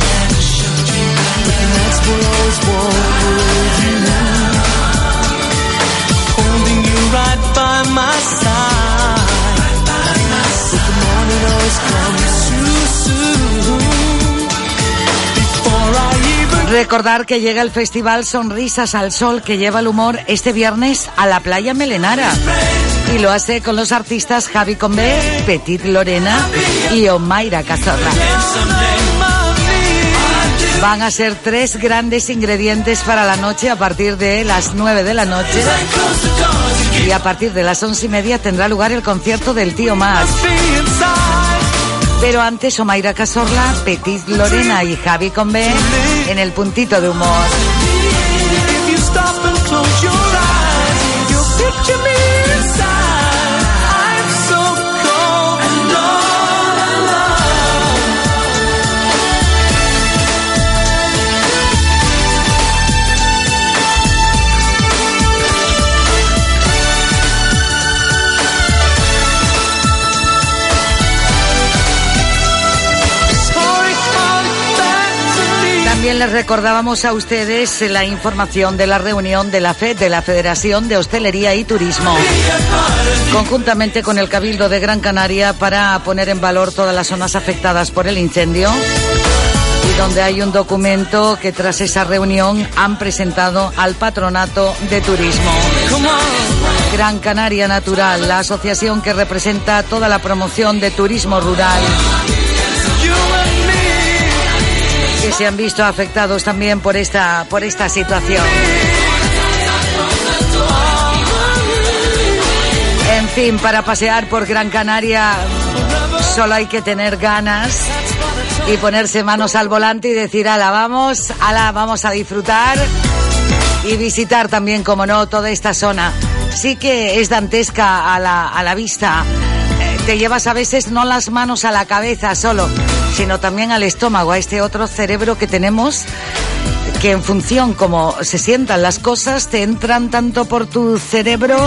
Recordar que llega el festival Sonrisas al Sol que lleva el humor este viernes a la playa Melenara. Y lo hace con los artistas Javi Convé, Petit Lorena y Omaira Cazorla. Van a ser tres grandes ingredientes para la noche a partir de las 9 de la noche. Y a partir de las once y media tendrá lugar el concierto del tío Max. Pero antes Omaira Casorla, Petit Lorena y Javi Convé en el puntito de humor. Les recordábamos a ustedes la información de la reunión de la FED, de la Federación de Hostelería y Turismo, conjuntamente con el Cabildo de Gran Canaria para poner en valor todas las zonas afectadas por el incendio y donde hay un documento que tras esa reunión han presentado al Patronato de Turismo. Gran Canaria Natural, la asociación que representa toda la promoción de turismo rural que se han visto afectados también por esta, por esta situación. En fin, para pasear por Gran Canaria solo hay que tener ganas y ponerse manos al volante y decir, ala, vamos, ala, vamos a disfrutar y visitar también, como no, toda esta zona. Sí que es dantesca a la, a la vista. Te llevas a veces no las manos a la cabeza solo, sino también al estómago, a este otro cerebro que tenemos que en función como se sientan las cosas te entran tanto por tu cerebro,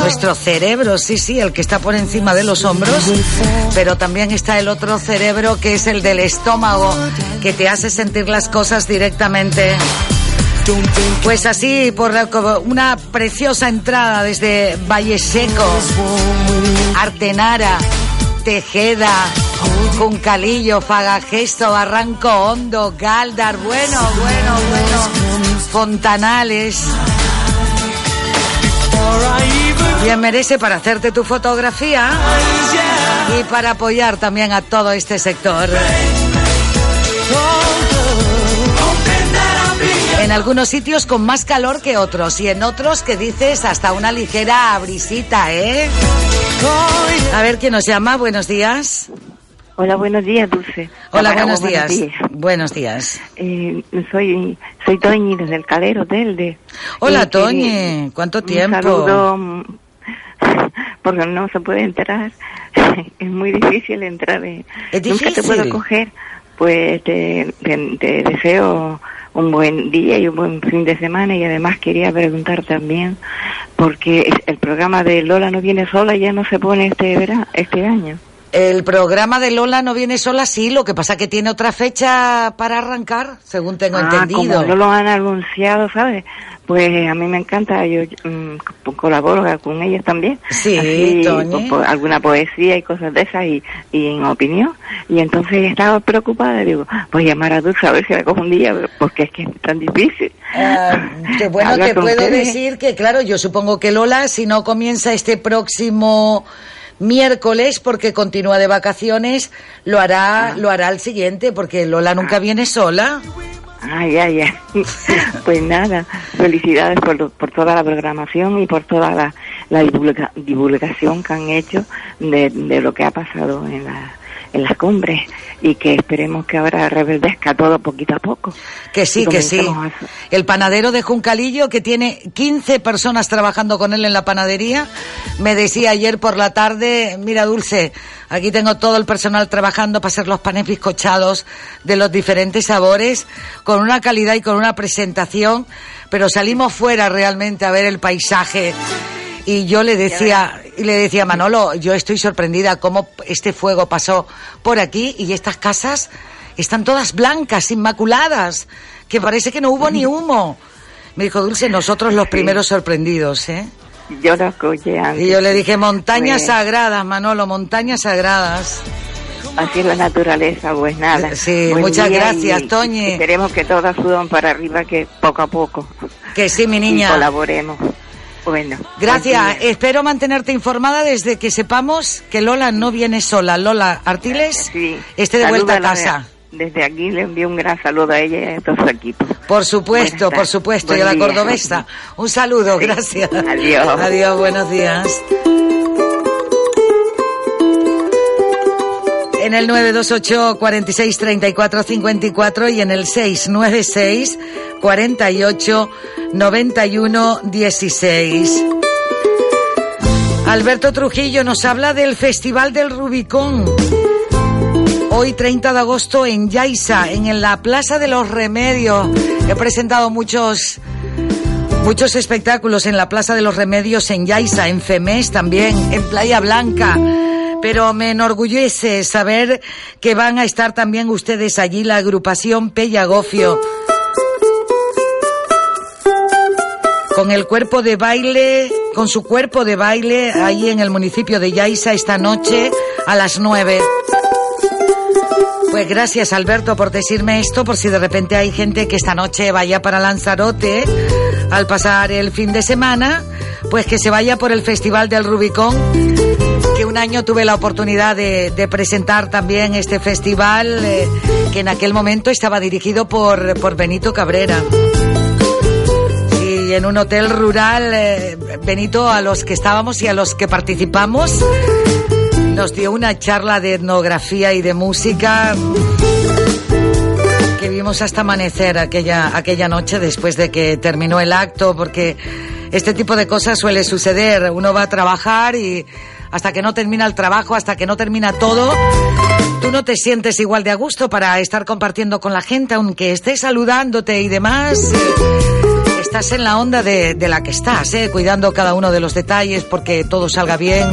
nuestro cerebro, sí, sí, el que está por encima de los hombros, pero también está el otro cerebro que es el del estómago, que te hace sentir las cosas directamente. Pues así, por una preciosa entrada desde Valle Seco, Artenara, Tejeda, Juncalillo, Fagagesto, Barranco Hondo, Galdar, bueno, bueno, bueno, Fontanales. Bien merece para hacerte tu fotografía y para apoyar también a todo este sector. En algunos sitios con más calor que otros y en otros que dices hasta una ligera brisita, ¿eh? A ver quién nos llama. Buenos días. Hola, buenos días, Dulce. Hola, buenos días. Buenos días. Eh, soy soy Toñi desde el Calero Telde. Hola, Eh, Toñi. ¿Cuánto un tiempo? saludo, mm, porque no se puede entrar. es muy difícil entrar. eh. Es Nunca te difícil. puedo coger. Pues te, te- te deseo un buen día y un buen fin de semana y además quería preguntar también porque el programa de Lola no viene sola ya no se pone este verano, este año. El programa de Lola no viene sola, sí, lo que pasa que tiene otra fecha para arrancar, según tengo Ah, entendido. Como no lo han anunciado, ¿sabes? Pues a mí me encanta, yo mm, co- colaboro con ellos también. Sí, Así, Toñi. po- po- alguna poesía y cosas de esas y, y en opinión. Y entonces estaba preocupada, digo, voy a llamar a Dulce a ver si la cojo un día, porque es que es tan difícil. Ah, que bueno, te puedo ustedes. decir que, claro, yo supongo que Lola, si no comienza este próximo miércoles, porque continúa de vacaciones, lo hará, lo hará el siguiente, porque Lola nunca viene sola. Ah, ya, ya. pues nada, felicidades por, por toda la programación y por toda la, la divulga- divulgación que han hecho de, de lo que ha pasado en la, en las cumbres y que esperemos que ahora reverdezca todo poquito a poco. Que sí, que sí. El panadero de Juncalillo, que tiene 15 personas trabajando con él en la panadería, me decía ayer por la tarde, mira Dulce, aquí tengo todo el personal trabajando para hacer los panes bizcochados de los diferentes sabores, con una calidad y con una presentación, pero salimos fuera realmente a ver el paisaje. Y yo le decía, y le decía Manolo, yo estoy sorprendida cómo este fuego pasó por aquí y estas casas están todas blancas, inmaculadas, que parece que no hubo ni humo. Me dijo Dulce, nosotros los primeros sorprendidos, ¿eh? Yo lo escuché antes. Y yo le dije, montañas sagradas, Manolo, montañas sagradas. Así es la naturaleza, pues nada. Sí, Buen muchas gracias, y Toñi. Esperemos que todas suban para arriba, que poco a poco. Que sí, mi Y niña. colaboremos. Bueno. Gracias, espero mantenerte informada desde que sepamos que Lola no viene sola. Lola Artiles, esté de vuelta a casa. Desde aquí le envío un gran saludo a ella y a todo su equipo. Por supuesto, Buenas por supuesto, Buen y a la día. cordobesa. Un saludo, gracias. Adiós. Adiós, buenos días. En el 928 46 34 54 y en el 696 48 91 16. Alberto Trujillo nos habla del Festival del Rubicón. Hoy 30 de agosto en Yaiza, en la Plaza de los Remedios. He presentado muchos muchos espectáculos en la Plaza de los Remedios en Yaiza, en Femés también, en Playa Blanca. Pero me enorgullece saber que van a estar también ustedes allí, la agrupación Pellagofio. Con el cuerpo de baile, con su cuerpo de baile, ahí en el municipio de Yaiza esta noche a las nueve. Pues gracias Alberto por decirme esto, por si de repente hay gente que esta noche vaya para Lanzarote al pasar el fin de semana, pues que se vaya por el Festival del Rubicón, un año tuve la oportunidad de, presentar también este festival, eh, que en aquel momento estaba dirigido por, por Benito Cabrera. Y en un hotel rural, eh, Benito, a los que estábamos y a los que participamos, nos dio una charla de etnografía y de música que vimos hasta amanecer aquella, aquella noche después de que terminó el acto, porque este tipo de cosas suele suceder. Uno va a trabajar y hasta que no termina el trabajo, hasta que no termina todo, tú no te sientes igual de a gusto para estar compartiendo con la gente, aunque estés saludándote y demás. Estás en la onda de, de la que estás, ¿eh? cuidando cada uno de los detalles porque todo salga bien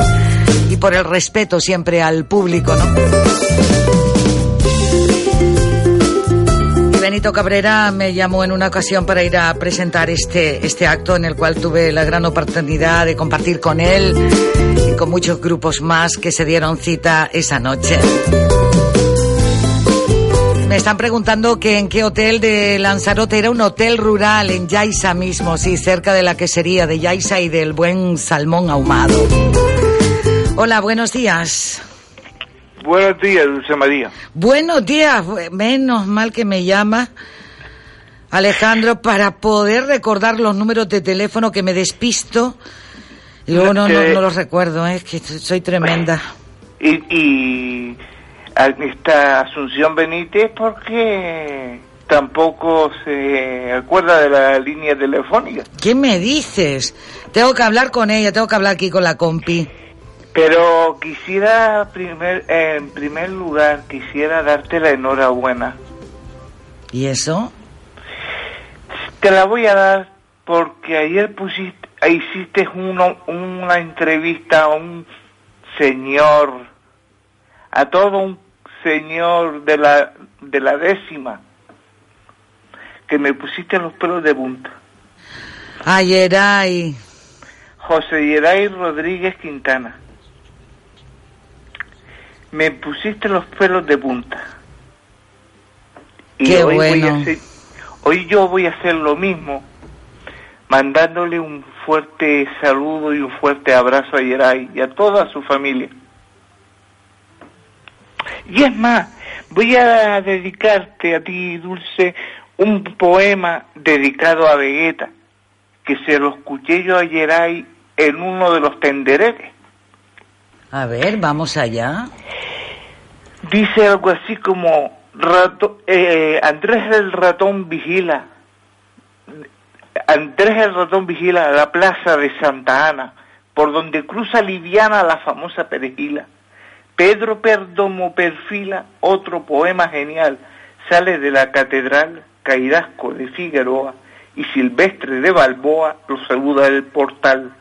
y por el respeto siempre al público, ¿no? Benito Cabrera me llamó en una ocasión para ir a presentar este, este acto en el cual tuve la gran oportunidad de compartir con él y con muchos grupos más que se dieron cita esa noche. Me están preguntando que en qué hotel de Lanzarote era un hotel rural en Yaiza mismo, sí, cerca de la quesería de Yaiza y del buen salmón ahumado. Hola, buenos días. Buenos días, Dulce María. Buenos días, menos mal que me llama Alejandro para poder recordar los números de teléfono que me despisto. Y luego no, no, Eh, no los recuerdo, ¿eh? es que soy tremenda. Y, y esta Asunción Benítez, ¿por qué tampoco se acuerda de la línea telefónica? ¿Qué me dices? Tengo que hablar con ella, tengo que hablar aquí con la compi. Pero quisiera, primer, en primer lugar, quisiera darte la enhorabuena. ¿Y eso? Te la voy a dar porque ayer pusiste, hiciste uno, una entrevista a un señor, a todo un señor de la, de la décima, que me pusiste los pelos de punta. Ayer ay. José Yeray Rodríguez Quintana. Me pusiste los pelos de punta. Y Qué hoy, voy a hacer- hoy yo voy a hacer lo mismo, mandándole un fuerte saludo y un fuerte abrazo a Yeray y a toda su familia. Y es más, voy a dedicarte a ti, Dulce, un poema dedicado a Vegeta, que se lo escuché yo a Yeray en uno de los tenderetes. A ver, vamos allá. dice algo así como rato, eh, Andrés el ratón vigila, Andrés el ratón vigila la plaza de Santa Ana, por donde cruza liviana la famosa perejila. Pedro Perdomo perfila otro poema genial, sale de la catedral Caidasco de Figueroa y Silvestre de Balboa lo saluda del portal.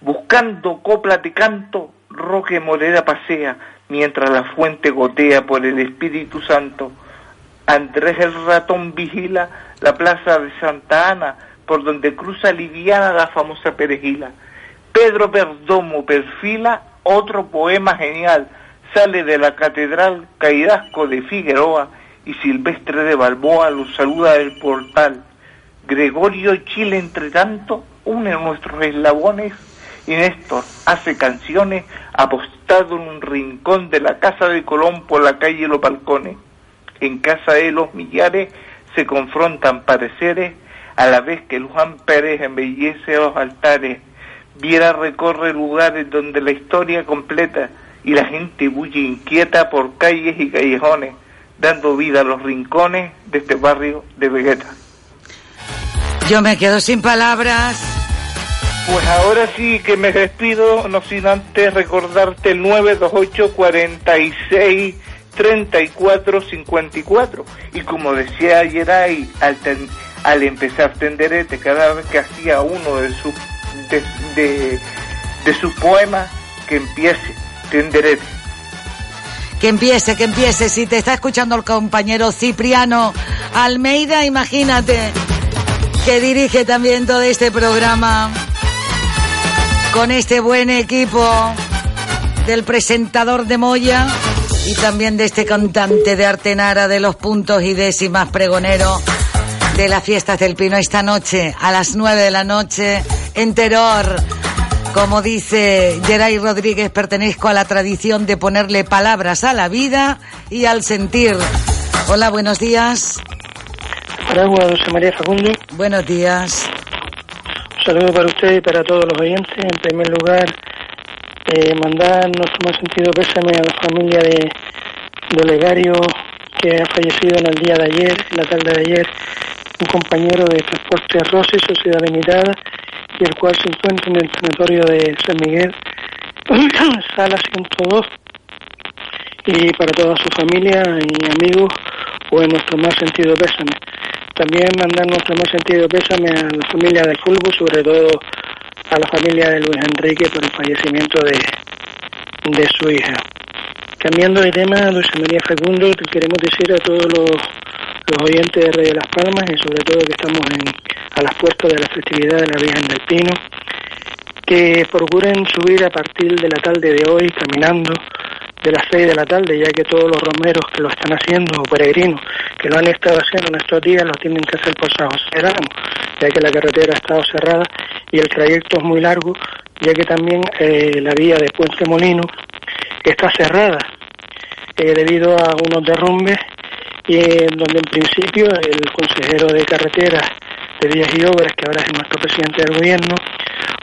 Buscando copla de canto, Roque Morera pasea, mientras la fuente gotea por el Espíritu Santo. Andrés el ratón vigila la plaza de Santa Ana, por donde cruza liviana la famosa perejila. Pedro Perdomo perfila otro poema genial, sale de la catedral Caidasco de Figueroa y Silvestre de Balboa lo saluda del portal. Gregorio Chile, entre tanto, une nuestros eslabones y Néstor hace canciones apostado en un rincón de la casa de Colón por la calle Los Balcones. En casa de los millares se confrontan pareceres a la vez que Juan Pérez embellece los altares. Viera recorre lugares donde la historia completa y la gente bulle inquieta por calles y callejones, dando vida a los rincones de este barrio de Vegeta. Yo me quedo sin palabras. Pues ahora sí que me despido, no sin antes recordarte el 928 46 34 54. Y como decía ayer ahí, al, al empezar Tenderete, cada vez que hacía uno de sus de, de, de sus poemas, que empiece Tenderete. Que empiece, que empiece. Si te está escuchando el compañero Cipriano Almeida, imagínate que dirige también todo este programa con este buen equipo del presentador de Moya y también de este cantante de Artenara de los puntos y décimas pregonero de las fiestas del Pino esta noche a las nueve de la noche en Terror. Como dice Geray Rodríguez, pertenezco a la tradición de ponerle palabras a la vida y al sentir. Hola, buenos días. Dulce María Facundo. Buenos días. Saludo para usted y para todos los oyentes. En primer lugar, eh, mandar nuestro más sentido pésame a la familia de, de Olegario, que ha fallecido en el día de ayer, en la tarde de ayer, un compañero de Transporte Rossi, Sociedad Limitada, y el cual se encuentra en el sanatorio de San Miguel, sala 102. Y para toda su familia y amigos, pues nuestro más sentido pésame. También mandar nuestro más sentido pésame a la familia del Fulbo, sobre todo a la familia de Luis Enrique por el fallecimiento de, de su hija. Cambiando de tema, Dulce María Fecundo, te queremos decir a todos los, los oyentes de Radio Las Palmas y sobre todo que estamos en, a las puertas de la festividad de la Virgen del Pino, que procuren subir a partir de la tarde de hoy caminando de las 6 de la tarde, ya que todos los romeros que lo están haciendo, o peregrinos, que lo han estado haciendo en estos días, lo tienen que hacer por San José Ramos, ya que la carretera ha estado cerrada y el trayecto es muy largo, ya que también eh, la vía de Puente Molino está cerrada eh, debido a unos derrumbes y donde en principio el consejero de carreteras de vías y obras, que ahora es nuestro presidente del gobierno,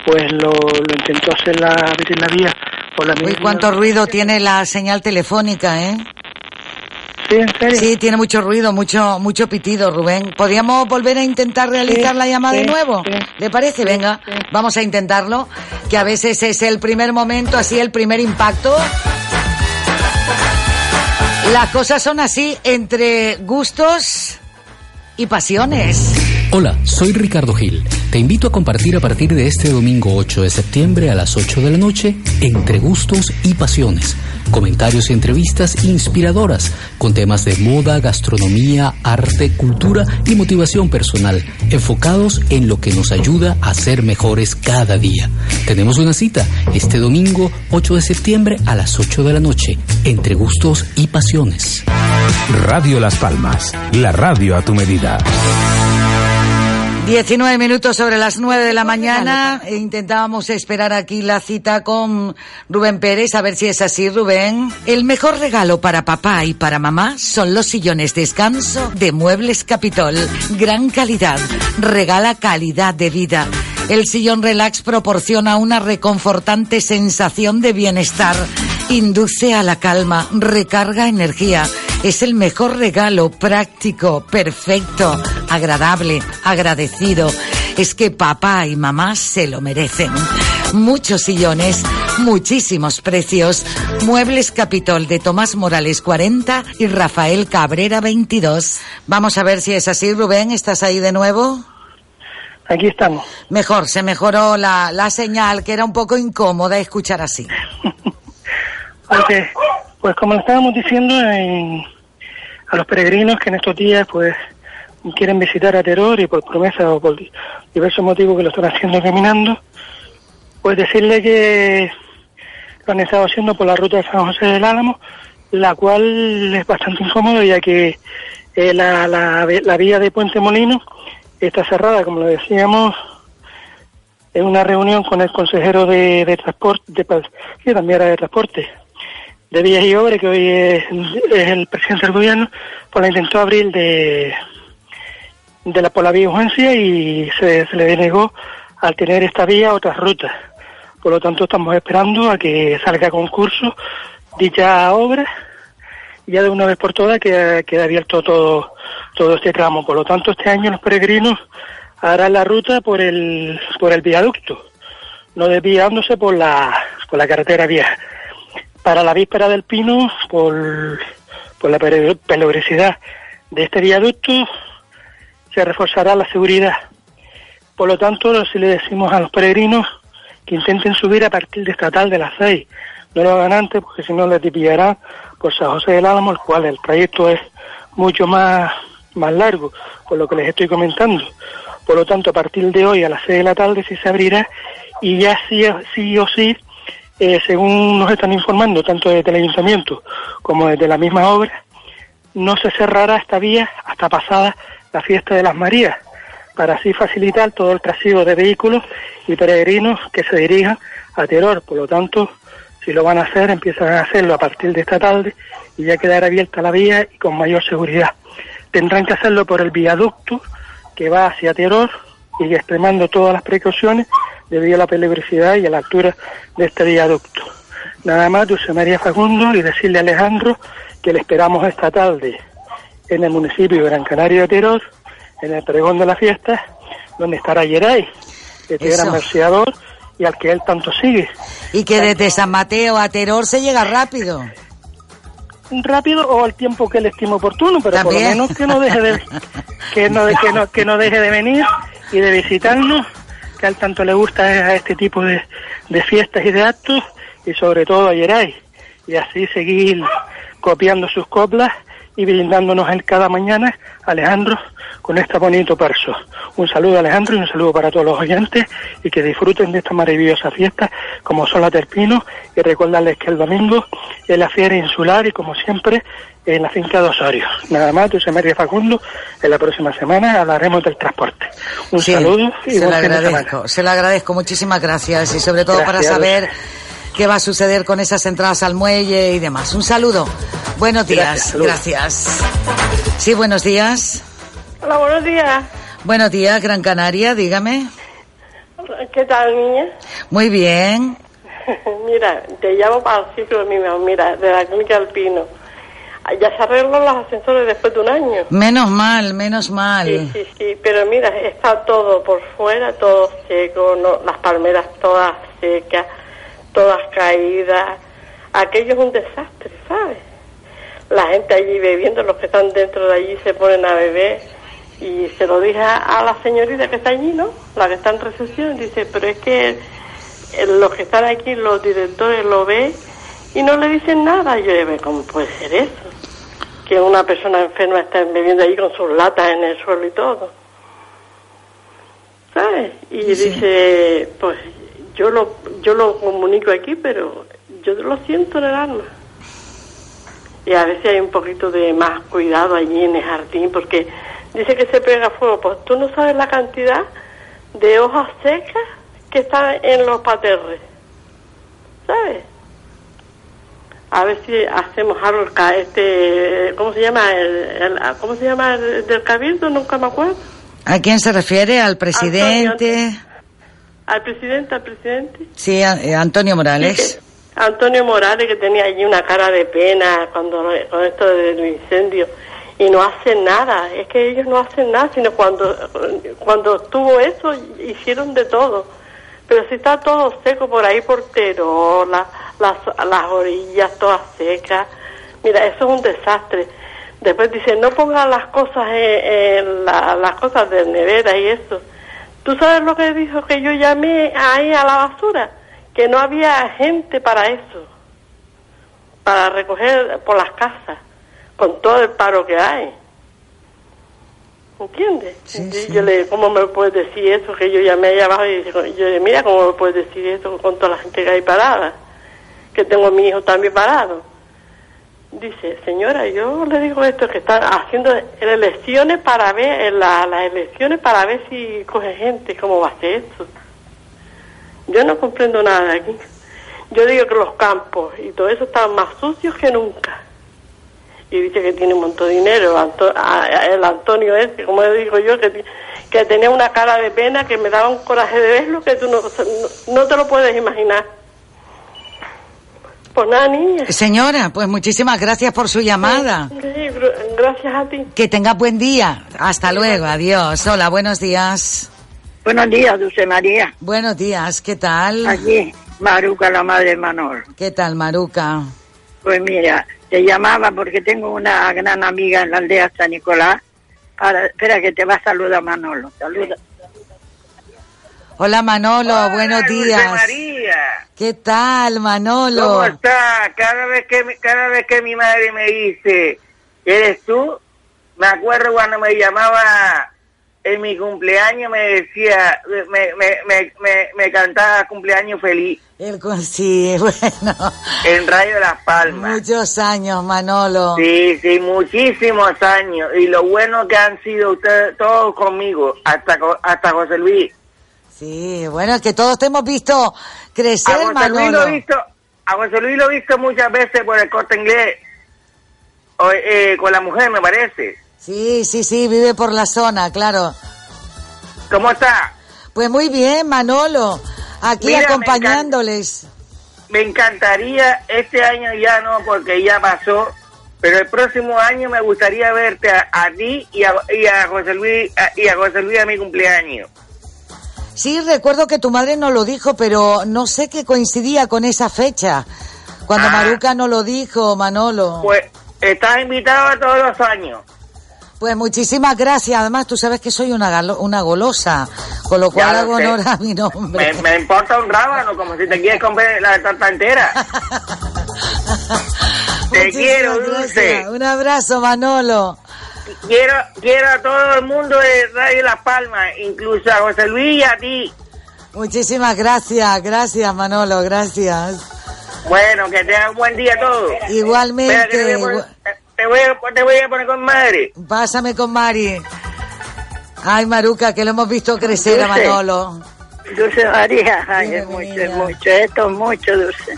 pues lo, lo intentó hacer la, abrir la vía por la Uy, cuánto ruido tiene la señal telefónica, ¿eh? Sí, en serio. Sí, tiene mucho ruido, mucho mucho pitido, Rubén. ¿Podríamos volver a intentar realizar Sí, la llamada de sí, nuevo? ¿Le parece? Venga, vamos a intentarlo, que a veces es el primer momento, así el primer impacto. Las cosas son así, entre gustos y pasiones. Hola, soy Ricardo Gil. Te invito a compartir a partir de este domingo 8 de septiembre a las 8 de la noche Entre Gustos y Pasiones. Comentarios y entrevistas inspiradoras con temas de moda, gastronomía, arte, cultura y motivación personal, enfocados en lo que nos ayuda a ser mejores cada día. Tenemos una cita este domingo 8 de septiembre a las 8 de la noche Entre Gustos y Pasiones. Radio Las Palmas, la radio a tu medida. 19 minutos sobre las 9 de la mañana. E intentábamos esperar aquí la cita con Rubén Pérez, a ver si es así, Rubén. El mejor regalo para papá y para mamá son los sillones descanso de Muebles Capitol. Gran calidad. Regala calidad de vida. El sillón relax proporciona una reconfortante sensación de bienestar Induce a la calma, recarga energía. Es el mejor regalo, práctico, perfecto, agradable, agradecido. Es que papá y mamá se lo merecen. Muchos sillones, muchísimos precios. Muebles Capitol de Tomás Morales 40 y Rafael Cabrera 22. Vamos a ver si es así, Rubén. ¿Estás ahí de nuevo? Aquí estamos. Mejor, se mejoró la, la señal, que era un poco incómoda escuchar así. Pues como estábamos diciendo en- a los peregrinos que en estos días pues quieren visitar a Teror y por promesa o por di- diversos motivos que lo están haciendo caminando, pues decirle que lo han estado haciendo por la ruta de San José del Álamo, la cual es bastante incómodo ya que eh, la, la, la vía de Puente Molino está cerrada, como lo decíamos, en una reunión con el consejero de, de transporte, de, también era de transporte, de Vías y Obras, que hoy es, el presidente del gobierno, pues la intentó abrir de, de la, por la vía urgencia y se, se le denegó al tener esta vía otras rutas. Por lo tanto, estamos esperando a que salga concurso dicha obra y ya de una vez por todas queda, queda abierto todo, todo este tramo. Por lo tanto, este año los peregrinos harán la ruta por el, por el viaducto, no desviándose por la, por la carretera vieja. Para la víspera del Pino, por, la peligrosidad de este viaducto, se reforzará la seguridad. Por lo tanto, si le decimos a los peregrinos que intenten subir a partir de esta tarde a las seis, no lo hagan antes porque si no les pillará por San José del Álamo, el cual el trayecto es mucho más, más largo, por lo que les estoy comentando. Por lo tanto, a partir de hoy a las seis de la tarde sí se abrirá y ya sí, sí o sí, eh, según nos están informando, tanto desde el ayuntamiento como desde la misma obra, no se cerrará esta vía hasta pasada la fiesta de las Marías, para así facilitar todo el trasiego de vehículos y peregrinos que se dirijan a Teror. Por lo tanto, si lo van a hacer, empiezan a hacerlo a partir de esta tarde y ya quedará abierta la vía y con mayor seguridad. Tendrán que hacerlo por el viaducto que va hacia Teror y extremando todas las precauciones debido a la peligrosidad y a la altura de este viaducto. Nada más, Dulce María Facundo, y decirle a Alejandro que le esperamos esta tarde en el municipio de Gran Canaria de Teror, en el pregón de la fiesta, donde estará Yeray, este Eso. gran merciador y al que él tanto sigue. Y que desde San Mateo a Teror se llega rápido. rápido o al tiempo que él estime oportuno, pero por lo menos que no deje de que no, que no que no deje de venir y de visitarnos, tanto le gusta a este tipo de, de fiestas y de actos y sobre todo a Yeray. Y así seguir copiando sus coplas y brindándonos él cada mañana, Alejandro, con este bonito verso. Un saludo Alejandro y un saludo para todos los oyentes y que disfruten de esta maravillosa fiesta como son las del Pino y recordarles que el domingo es la fiera insular y como siempre en la finca de Osorio. Nada más, José María Facundo, en la próxima semana hablaremos del transporte. Un Sí, saludo y se lo buen fin de semana. agradezco, se lo agradezco, muchísimas gracias y sobre todo para saber qué va a suceder con esas entradas al muelle y demás. Un saludo. Buenos días, Gracias. Sí, buenos días. Hola, buenos días. Buenos días, Gran Canaria, dígame. ¿Qué tal, niña? Muy bien. mira, te llamo para el ciclo mío, mira, de la clínica Alpino. Ya se arreglan los ascensores después de un año. Menos mal, menos mal. Sí, sí, sí, pero mira, está todo por fuera, todo seco, no, las palmeras todas secas, todas caídas. Aquello es un desastre, ¿sabes? La gente allí bebiendo, los que están dentro de allí se ponen a beber. Y se lo dije a, la señorita que está allí, ¿no? La que está en recepción, dice, pero es que eh, los que están aquí, los directores lo ven y no le dicen nada. Yo digo, ¿cómo puede ser eso? Que una persona enferma está bebiendo allí con sus latas en el suelo y todo. ¿Sabes? Y dice, pues yo lo, yo lo comunico aquí, pero yo lo siento en el alma. Y a veces hay un poquito de más cuidado allí en el jardín, porque dice que se pega fuego. Pues tú no sabes la cantidad de hojas secas que están en los paterres. ¿Sabes? A ver si hacemos algo, este, ¿cómo se llama? El, el- ¿Cómo se llama el del cabildo? Nunca me acuerdo. ¿A quién se refiere? ¿Al presidente? Al presidente, al presidente. Sí, a- eh, Antonio Morales. Antonio Morales, que tenía allí una cara de pena cuando con esto del incendio, y no hacen nada. Es que ellos no hacen nada, sino cuando, cuando estuvo eso, hicieron de todo. Pero si está todo seco por ahí, por Terola, las, las orillas todas secas, mira, eso es un desastre. Después dice, no pongan las cosas en, en la- las cosas de nevera y eso. ¿Tú sabes lo que dijo que yo llamé ahí a la basura? Que no había gente para eso, para recoger por las casas, con todo el paro que hay. ¿Entiendes? Y Yo le ¿cómo me puedes decir eso? Que yo llamé allá abajo y yo le mira, ¿cómo me puedes decir eso con toda la gente que hay parada? Que tengo a mi hijo también parado. Dice, señora, yo le digo esto, que están haciendo elecciones para ver, la- las elecciones para ver si coge gente, ¿cómo va a ser esto? Yo no comprendo nada de aquí. Yo digo que los campos y todo eso están más sucios que nunca. Y dice que tiene un montón de dinero. Anto- a- el Antonio ese, como le digo yo, que, que tenía una cara de pena que me daba un coraje de verlo que tú no, no te lo puedes imaginar. Pues nada, niña. Señora, pues muchísimas gracias por su llamada. Sí, gr- gracias a ti. Que tenga buen día. Hasta luego. Adiós. Hola, buenos días. Buenos días, Dulce María. Buenos días. ¿Qué tal? Aquí, Maruca, la madre de Manol. ¿Qué tal, Maruca? Pues mira, te llamaba porque tengo una gran amiga en la aldea San Nicolás. Ahora, espera que te va a saludar Manolo. Saluda. Hola, Manolo. buenos días. María, ¿Qué tal, Manolo? ¿cómo está? Cada vez que mi- cada vez que mi madre me dice, ¿eres tú? Me acuerdo cuando me llamaba en mi cumpleaños, me decía, me, me, me, me, me cantaba cumpleaños feliz El, sí, bueno. en Radio Las Palmas. Muchos años, Manolo. Sí, sí, muchísimos años. Y lo bueno que han sido ustedes todos conmigo, hasta, hasta José Luis. Sí, bueno, es que todos te hemos visto crecer, A José Luis lo Manolo. he visto, a José Luis lo he visto muchas veces por el corte inglés, o, eh, con la mujer me parece. Sí, sí, sí, vive por la zona, claro. ¿Cómo está? Pues muy bien, Manolo. Aquí Mira, me acompañándoles. Me encantaría, este año ya no, porque ya pasó, pero el próximo año me gustaría verte a, a ti y a, y a José Luis a- y a José Luis a mi cumpleaños. Sí, recuerdo que tu madre no lo dijo, pero no sé qué coincidía con esa fecha. Cuando Maruca no lo dijo, Manolo. Ah. Pues estás invitado a todos los años. Pues muchísimas gracias. Además, tú sabes que soy una, una golosa, con lo cual lo hago sé. honor a mi nombre. Me, me importa un rábano, como si te quieres comer la tarta entera. te Muchísimas quiero, gracias. Dulce. Un abrazo, Manolo. Quiero, quiero a todo el mundo de Radio Las Palmas, incluso a José Luis y a ti. Muchísimas gracias, gracias, Manolo, gracias. Bueno, que tengan un buen día todos. Igualmente. Te, voy a poner, te, voy a, te voy a poner con madre. Pásame con Mari. Ay, Maruca, que lo hemos visto crecer a. Manolo. Dulce María, ay, es mucho, es mucho, esto es mucho, Dulce.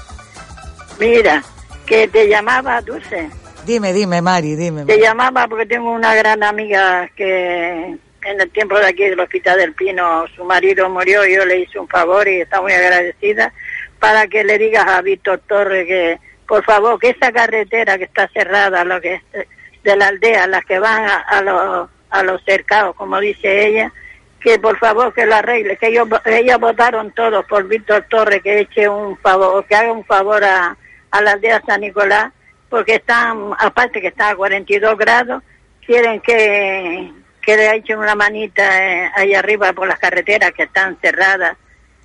Mira, que te llamaba, Dulce. Dime, dime, Mari, dime. Te llamaba porque tengo una gran amiga que en el tiempo de aquí del Hospital del Pino, su marido murió y yo le hice un favor y está muy agradecida para que le digas a Víctor Torres que, por favor, que esa carretera que está cerrada, lo que es de la aldea, las que van a, a los, a los cercados, como dice ella, que por favor que lo arregle, que ellos, ellos votaron todos por Víctor Torres que eche un favor, que haga un favor a, a la aldea San Nicolás, porque están, aparte que está a 42 grados, quieren que, que le echen una manita eh, ahí arriba por las carreteras que están cerradas.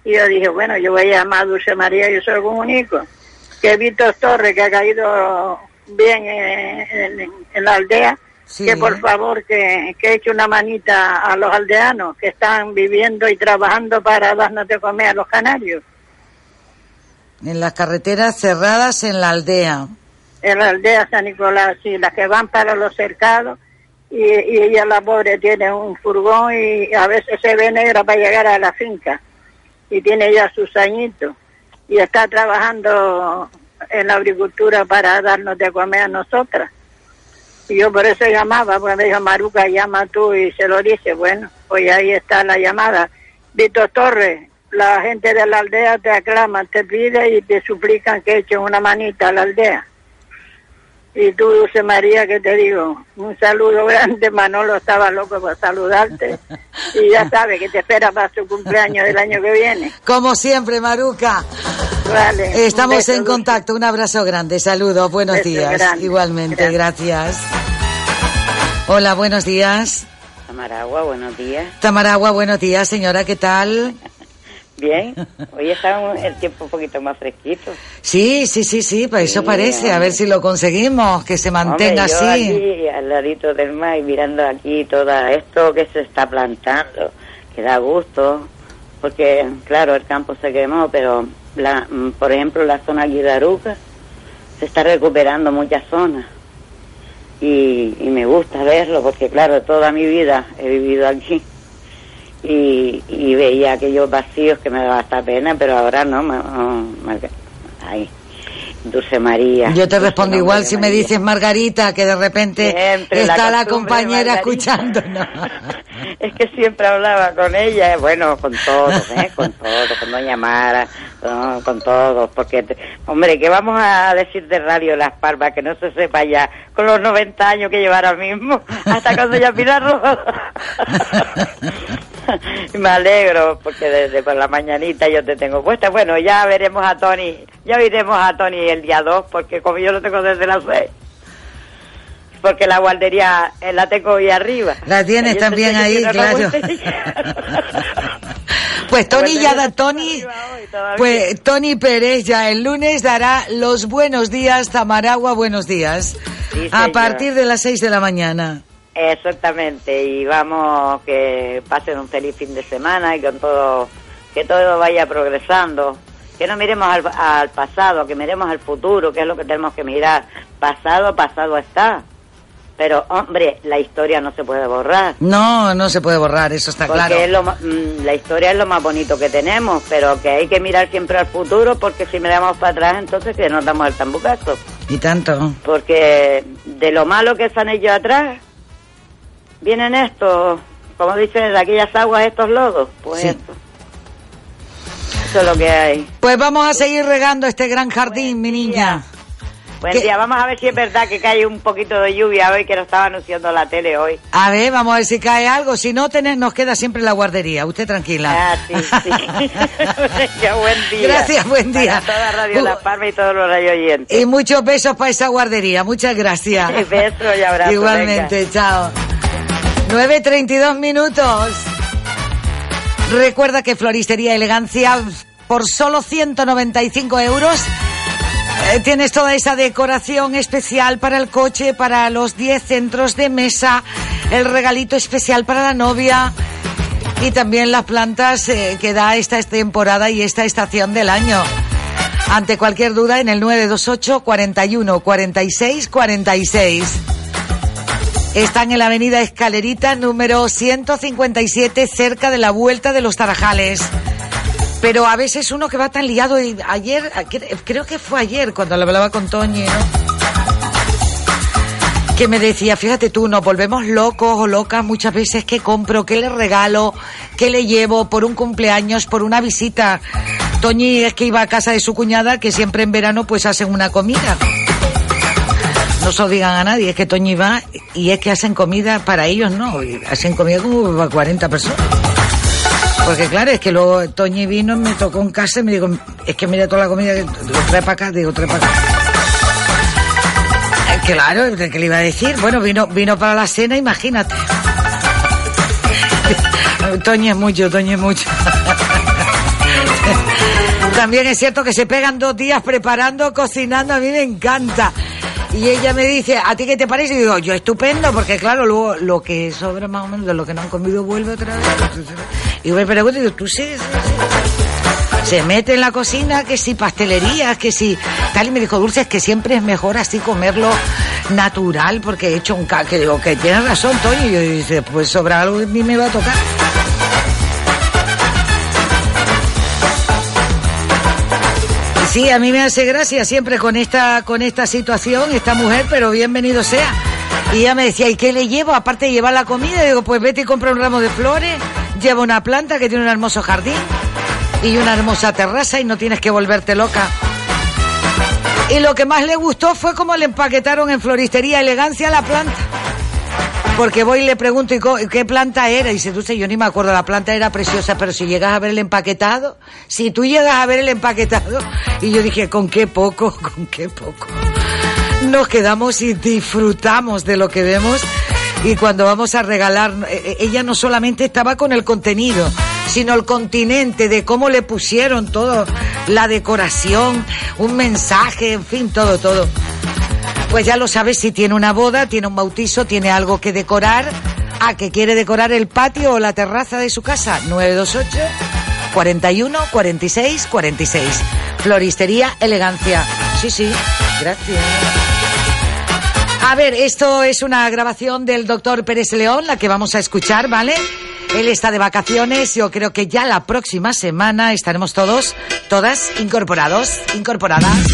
Y yo dije, bueno, yo voy a llamar a Dulce María yo lo comunico. Que Víctor Torres, que ha caído bien eh, en, en la aldea, Sí. que por favor que, que eche una manita a los aldeanos que están viviendo y trabajando para darnos de comer a los canarios. En las carreteras cerradas en la aldea. En la aldea San Nicolás, sí, las que van para los cercados. Y, y ella, la pobre, tiene un furgón y a veces se ve negra para llegar a la finca. Y tiene ya sus añitos. Y está trabajando en la agricultura para darnos de comer a nosotras. Y yo por eso llamaba, porque me dijo, Maruca, llama tú y se lo dice. Bueno, pues ahí está la llamada. Víctor Torres, la gente de la aldea te aclaman, te pide y te suplican que echen una manita a la aldea. Y tú, Dulce María, que te digo, un saludo grande, Manolo estaba loco por saludarte y ya sabe que te espera para su cumpleaños del año que viene. Como siempre, Maruca. Vale. Estamos beso, en contacto. Un abrazo grande. Saludos. Buenos Beso días. grande. Igualmente. Gracias. Hola, buenos días. Amaragua, buenos días. Tamaragua, buenos días, señora. ¿Qué tal? Bien, hoy está un- el tiempo un poquito más fresquito. Sí, sí, sí, sí. Pues eso Sí, parece. A ver si lo conseguimos. Que se mantenga Hombre, yo así. aquí al ladito del mar y mirando aquí todo esto que se está plantando, que da gusto, porque claro, el campo se quemó, pero la, mm, por ejemplo la zona aquí de Aruca se está recuperando muchas zonas y, y me gusta verlo porque claro, toda mi vida he vivido aquí y, y veía aquellos vacíos que me daba hasta pena, pero ahora no, me, no, me- ay, Dulce María. Yo te Dulce respondo igual si me dices Margarita, que de repente Siempre está la, compañera escuchándonos. Es que siempre hablaba con ella, bueno, con todos, ¿eh? con todos, con Doña Mara, con todos, porque, hombre, ¿qué vamos a decir de Radio Las Palmas que no se sepa ya con los 90 años que lleva ahora mismo, hasta con Doña Pilar Me alegro, porque desde por la mañanita yo te tengo puesta. Bueno, ya veremos a Tony, ya oiremos a Tony el día 2, porque como yo lo tengo desde las 6. Porque la guardería eh, la tengo ahí arriba. La tienes también que ahí, claro. Pues Tony ya da, Tony, pues Tony Pérez ya el lunes dará los buenos días, Tamaragua, buenos días, Sí, a partir de las 6 de la mañana. Exactamente, y vamos que pasen un feliz fin de semana y con todo, que todo vaya progresando. Que no miremos al, al pasado, que miremos al futuro, que es lo que tenemos que mirar. Pasado, pasado está. Pero, hombre, la historia no se puede borrar. No, no se puede borrar, eso está Porque claro. es lo mm, la historia es lo más bonito que tenemos, pero que hay que mirar siempre al futuro, porque si miramos para atrás, entonces que nos damos el tambucazo. Y tanto. Porque de lo malo que han hecho atrás, vienen estos, como dicen, de aquellas aguas, estos lodos. Pues Sí. eso. Eso es lo que hay. Pues vamos a seguir regando este gran jardín, mi niña. Buen ¿Qué? día, vamos a ver si es verdad que cae un poquito de lluvia hoy, que lo estaba anunciando la tele hoy. A ver, vamos a ver si cae algo. Si no, tenés, nos queda siempre la guardería. Usted tranquila. Ah, sí, sí. Venga, buen día. Gracias, buen día. Para toda Radio Uh, La Palma y todos los radio oyentes. Y muchos besos para esa guardería. Muchas gracias. Besos y abrazos, Igualmente, chao. 9.32 minutos. Recuerda que Floristería Elegancia, por solo 195 euros, eh, tienes toda esa decoración especial para el coche, para los 10 centros de mesa, el regalito especial para la novia y también las plantas eh, que da esta temporada y esta estación del año. Ante cualquier duda, en el 928 41 46 46. Están en la avenida Escalerita número 157, cerca de la Vuelta de los Tarajales. Pero a veces uno que va tan liado y ayer, creo que fue ayer cuando lo hablaba con Toñi, ¿no? Que me decía, fíjate tú, nos volvemos locos o locas muchas veces, ¿qué compro? ¿Qué le regalo? ¿Qué le llevo por un cumpleaños, por una visita? Toñi es que iba a casa de su cuñada, que siempre en verano pues hacen una comida. No se lo digan a nadie, es que Toñi va y es que hacen comida para ellos, ¿no? Hacen comida como para 40 personas. Porque claro, es que luego Toñi vino, me tocó en casa y me dijo, es que mira toda la comida, que digo, trae para acá, digo, trae para acá. Eh, Claro, ¿qué le iba a decir? Bueno, vino, vino para la cena, imagínate. Toñi es mucho, Toñi es mucho. También es cierto que se pegan dos días preparando, cocinando, a mí me encanta. Y ella me dice, ¿a ti qué te parece? Y digo, yo estupendo, porque claro, luego lo que sobra más o menos de lo que no han comido vuelve otra vez. Y me pregunto, digo, ¿tú sí? Se mete en la cocina, que si pastelería, que si tal. Y me dijo, Dulce, es que siempre es mejor así comerlo natural, porque he hecho un. Que digo, que tienes razón, Toño. Y yo dice, pues sobra algo que ni me va a tocar. Sí, a mí me hace gracia siempre con esta, con esta situación, esta mujer, pero bienvenido sea. Y ella me decía, ¿y qué le llevo? Aparte de llevar la comida, digo, pues vete y compra un ramo de flores, lleva una planta que tiene un hermoso jardín. y una hermosa terraza y no tienes que volverte loca. Y lo que más le gustó fue cómo le empaquetaron en Floristería Elegancia la planta. Porque voy y le pregunto, ¿y qué planta era? Y dice, tú yo ni me acuerdo, la planta era preciosa, pero si llegas a ver el empaquetado, si tú llegas a ver el empaquetado, y yo dije, ¿con qué poco? ¿Con qué poco? Nos quedamos y disfrutamos de lo que vemos. Y cuando vamos a regalar, eh, eh, ella no solamente estaba con el contenido, sino el continente de cómo le pusieron todo, la decoración, un mensaje, en fin, todo, todo. Pues ya lo sabes, si tiene una boda, tiene un bautizo, tiene algo que decorar, a que quiere decorar el patio o la terraza de su casa, 928 41 46 46. Floristería Elegancia. Sí, sí, gracias. A ver, esto es una grabación del doctor Pérez León, la que vamos a escuchar, ¿vale? Él está de vacaciones, yo creo que ya la próxima semana estaremos todos, todas incorporados, incorporadas.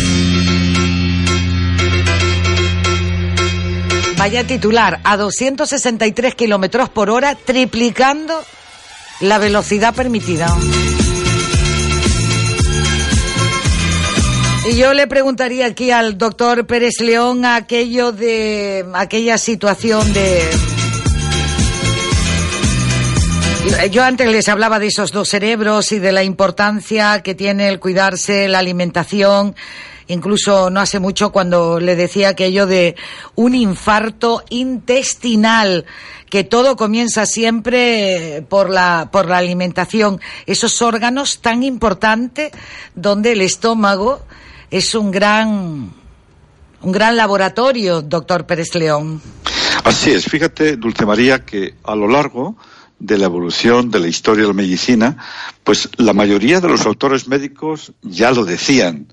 Vaya titular, a 263 kilómetros por hora, triplicando la velocidad permitida. Y yo le preguntaría aquí al doctor Pérez León aquello de aquella situación de yo antes les hablaba de esos dos cerebros y de la importancia que tiene el cuidarse, la alimentación, incluso no hace mucho cuando le decía aquello de un infarto intestinal, que todo comienza siempre por la, por la alimentación, esos órganos tan importantes donde el estómago es un gran, un gran laboratorio, doctor Pérez León. Así es, fíjate, Dulce María, que a lo largo de la evolución de la historia de la medicina, pues la mayoría de los autores médicos ya lo decían,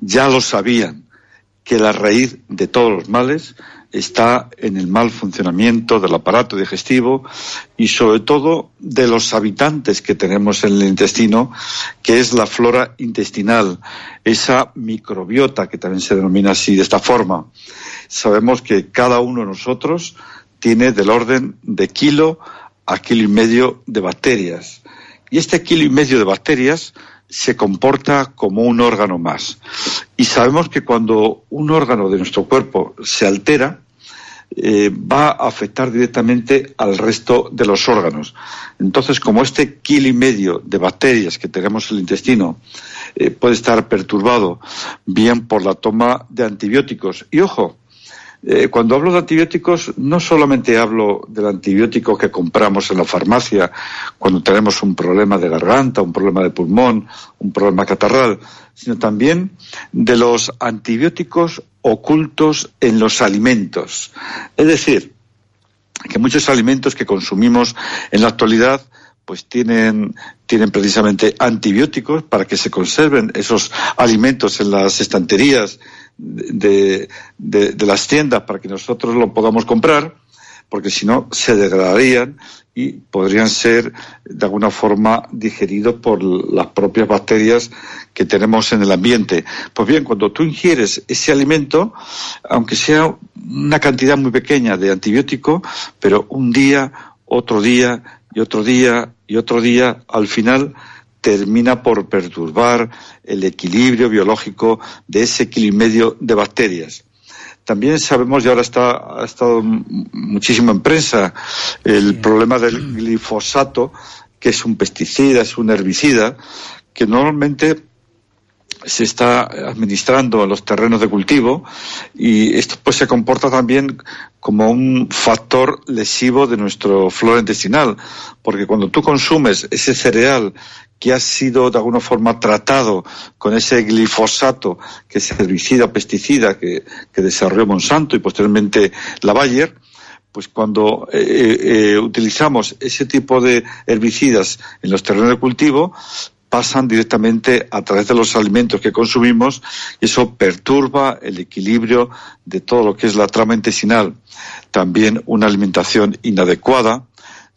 ya lo sabían, que la raíz de todos los males está en el mal funcionamiento del aparato digestivo y sobre todo de los habitantes que tenemos en el intestino, que es la flora intestinal, esa microbiota que también se denomina así de esta forma. Sabemos que cada uno de nosotros tiene del orden de kilo a kilo y medio de bacterias. Y este kilo y medio de bacterias se comporta como un órgano más. Y sabemos que cuando un órgano de nuestro cuerpo se altera, eh, va a afectar directamente al resto de los órganos. Entonces, como este kilo y medio de bacterias que tenemos en el intestino eh, puede estar perturbado bien por la toma de antibióticos, y ojo, eh, cuando hablo de antibióticos, no solamente hablo del antibiótico que compramos en la farmacia cuando tenemos un problema de garganta, un problema de pulmón, un problema catarral, sino también de los antibióticos ocultos en los alimentos. Es decir, que muchos alimentos que consumimos en la actualidad pues tienen, tienen precisamente antibióticos para que se conserven esos alimentos en las estanterías de, de, las tiendas para que nosotros lo podamos comprar, porque si no se degradarían y podrían ser de alguna forma digeridos por las propias bacterias que tenemos en el ambiente. Pues bien, cuando tú ingieres ese alimento, aunque sea una cantidad muy pequeña de antibiótico, pero un día, otro día y otro día y otro día, al final termina por perturbar el equilibrio biológico de ese kilo y medio de bacterias. También sabemos, y ahora está, ha estado muchísimo en prensa, el problema del glifosato, que es un pesticida, es un herbicida, que normalmente se está administrando en los terrenos de cultivo y esto pues se comporta también como un factor lesivo de nuestro flora intestinal, porque cuando tú consumes ese cereal que ha sido de alguna forma tratado con ese glifosato, que es herbicida, pesticida que, desarrolló Monsanto y posteriormente la Bayer, pues cuando eh, eh, utilizamos ese tipo de herbicidas en los terrenos de cultivo, pasan directamente a través de los alimentos que consumimos y eso perturba el equilibrio de todo lo que es la trama intestinal. También una alimentación inadecuada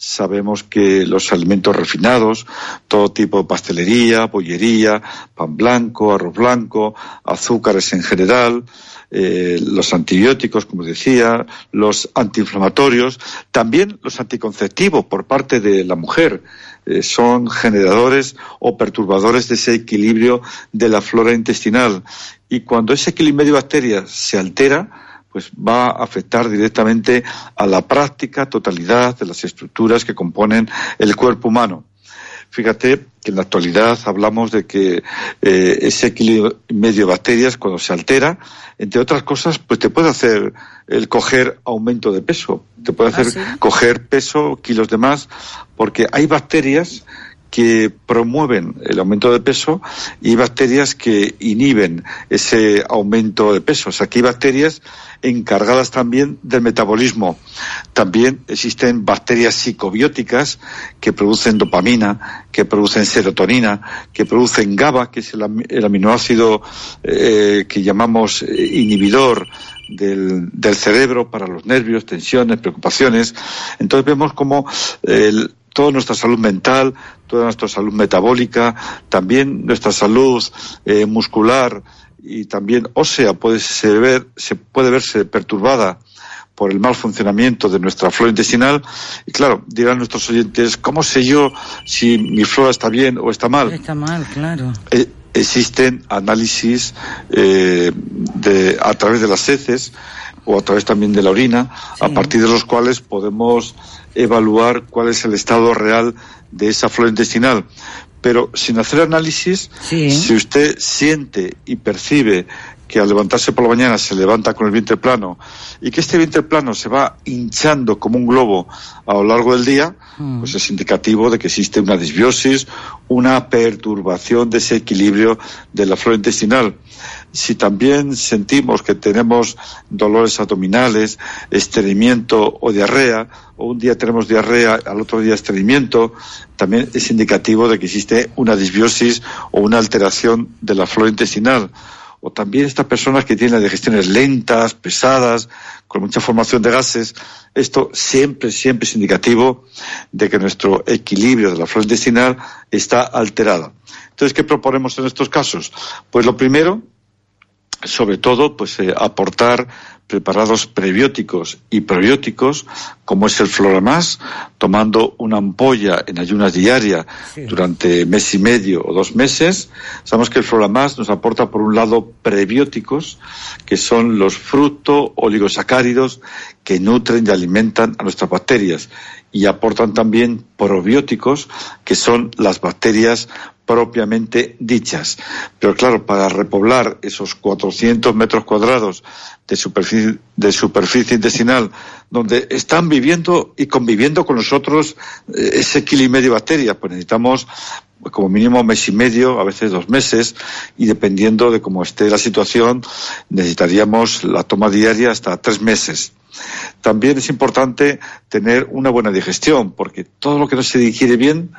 Sabemos que los alimentos refinados, todo tipo de pastelería, bollería, pan blanco, arroz blanco, azúcares en general, eh, los antibióticos, como decía, los antiinflamatorios, también los anticonceptivos por parte de la mujer. eh, son generadores o perturbadores de ese equilibrio de la flora intestinal. Y cuando ese equilibrio de bacterias se altera, pues va a afectar directamente a la práctica totalidad de las estructuras que componen el cuerpo humano. Fíjate que en la actualidad hablamos de que eh, ese equilibrio medio de bacterias, cuando se altera, entre otras cosas, pues te puede hacer el coger aumento de peso, te puede hacer ¿Ah, sí? coger peso, kilos de más, porque hay bacterias que promueven el aumento de peso y bacterias que inhiben ese aumento de peso. O sea, que hay bacterias encargadas también del metabolismo. También existen bacterias psicobióticas que producen dopamina, que producen serotonina, que producen GABA, que es el, am- el aminoácido eh, que llamamos eh, inhibidor del, cerebro para los nervios, tensiones, preocupaciones. Entonces vemos como el, toda nuestra salud mental, toda nuestra salud metabólica, también nuestra salud eh, muscular y también ósea puede se ver, se puede verse perturbada por el mal funcionamiento de nuestra flora intestinal. Y claro, dirán nuestros oyentes, ¿cómo sé yo si mi flora está bien o está mal? Está mal, claro. Eh, existen análisis eh, de, a través de las heces o a través también de la orina, a partir de los cuales podemos evaluar cuál es el estado real de esa flora intestinal. Pero sin hacer análisis, si usted siente y percibe que al levantarse por la mañana se levanta con el vientre plano y que este vientre plano se va hinchando como un globo a lo largo del día, pues es indicativo de que existe una disbiosis, una perturbación de ese equilibrio de la flora intestinal. Si también sentimos que tenemos dolores abdominales, estreñimiento o diarrea, o un día tenemos diarrea, al otro día estreñimiento, también es indicativo de que existe una disbiosis o una alteración de la flora intestinal o también estas personas que tienen las digestiones lentas, pesadas, con mucha formación de gases, esto siempre, siempre es indicativo de que nuestro equilibrio de la flora intestinal está alterada. Entonces, ¿qué proponemos en estos casos? Pues lo primero, sobre todo, pues eh, aportar preparados prebióticos y probióticos, como es el Floramás, tomando una ampolla en ayunas diaria durante mes y medio o dos meses. Sabemos que el Floramás nos aporta, por un lado, prebióticos, que son los fruto oligosacáridos que nutren y alimentan a nuestras bacterias, y aportan también probióticos, que son las bacterias propiamente dichas. Pero claro, para repoblar esos 400 metros cuadrados de superficie, de intestinal, donde están viviendo y conviviendo con nosotros eh, ese kilo y medio de bacterias, pues necesitamos como mínimo mes y medio, a veces dos meses, y dependiendo de cómo esté la situación, necesitaríamos la toma diaria hasta tres meses. También es importante tener una buena digestión, porque todo lo que no se digiere bien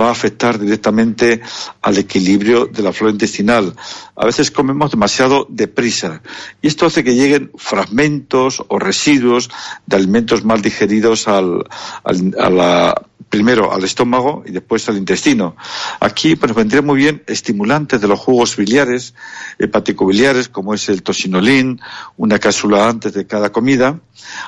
va a afectar directamente al equilibrio de la flora intestinal. A veces comemos demasiado deprisa y esto hace que lleguen fragmentos o residuos de alimentos mal digeridos al, primero al estómago y después al intestino. Aquí pues, vendría muy bien estimulantes de los jugos biliares, hepaticobiliares, como es el tosinolín, una cápsula antes de cada comida.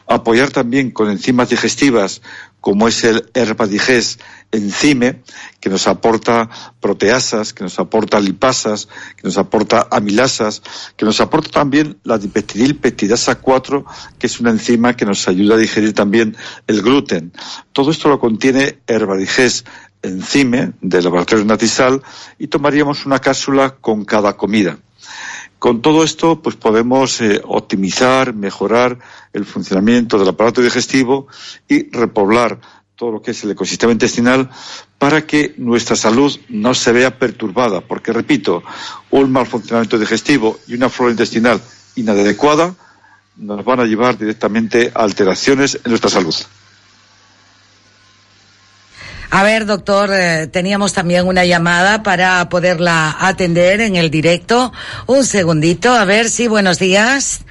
Apoyar también con enzimas digestivas, como es el herbadiges enzime, que nos aporta proteasas, que nos aporta lipasas, que nos aporta amilasas, que nos aporta también la dipeptidilpeptidasa 4, que es una enzima que nos ayuda a digerir también el gluten. Todo esto lo contiene herbadiges enzime del laboratorio natisal y tomaríamos una cápsula con cada comida. Con todo esto, pues podemos eh, optimizar, mejorar el funcionamiento del aparato digestivo y repoblar todo lo que es el ecosistema intestinal para que nuestra salud no se vea perturbada. Porque, repito, un mal funcionamiento digestivo y una flora intestinal inadecuada nos van a llevar directamente a alteraciones en nuestra salud. A ver, doctor, eh, teníamos también una llamada para poderla atender en el directo. Un segundito, a ver, sí, buenos días.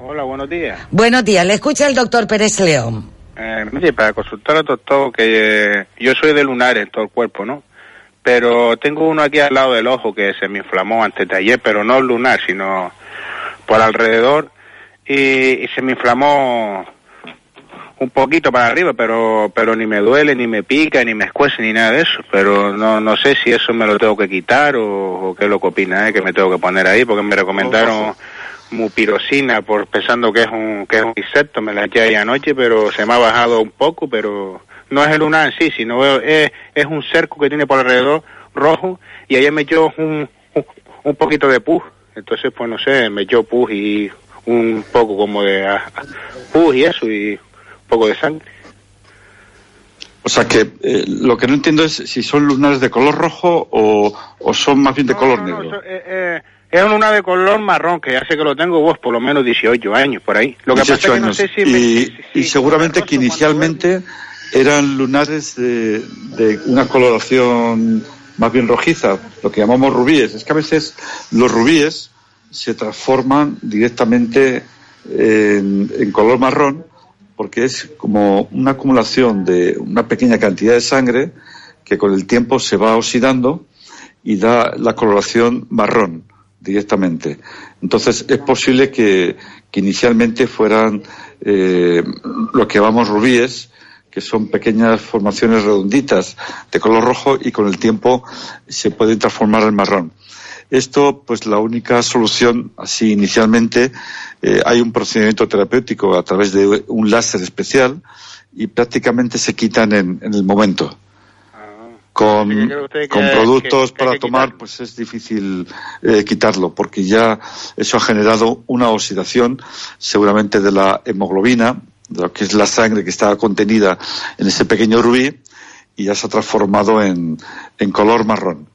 Hola, buenos días. Buenos días, le escucha el doctor Pérez León. Eh, mire, para consultar al doctor, que eh, yo soy de lunar en todo el cuerpo, ¿no? Pero tengo uno aquí al lado del ojo que se me inflamó antes de ayer, pero no lunar, sino por alrededor, y, y se me inflamó un poquito para arriba, pero pero ni me duele, ni me pica, ni me escuece, ni nada de eso. Pero no no sé si eso me lo tengo que quitar o, o qué es lo que opina, ¿eh? que me tengo que poner ahí, porque me recomendaron mupirosina por pensando que es un que es un insecto, me la eché ahí anoche, pero se me ha bajado un poco, pero no es el lunar en sí, sino es, es un cerco que tiene por alrededor rojo y ayer me echó un, un, un poquito de pus, entonces pues no sé, me echó pus y un poco como de pus y eso y poco de sangre. O sea que eh, lo que no entiendo es si son lunares de color rojo o, o son más bien de color negro. Eso, eh, eh, es una de color marrón, que ya sé que lo tengo vos por lo menos 18 años por ahí. Lo que 18 pasa es que no años. sé si me- y, y seguramente que inicialmente eran lunares de, de una coloración más bien rojiza, lo que llamamos rubíes. Es que a veces los rubíes se transforman directamente en, en color marrón porque es como una acumulación de una pequeña cantidad de sangre que con el tiempo se va oxidando y da la coloración marrón directamente. Entonces es posible que, que inicialmente fueran eh, lo que llamamos rubíes, que son pequeñas formaciones redonditas de color rojo y con el tiempo se pueden transformar en marrón. Esto, pues la única solución, así inicialmente, eh, hay un procedimiento terapéutico a través de un láser especial y prácticamente se quitan en, en el momento. Con, que que- con productos que para tomar, pues es difícil eh, quitarlo, porque ya eso ha generado una oxidación, seguramente de la hemoglobina, de lo que es la sangre que está contenida en ese pequeño rubí, y ya se ha transformado en, en color marrón.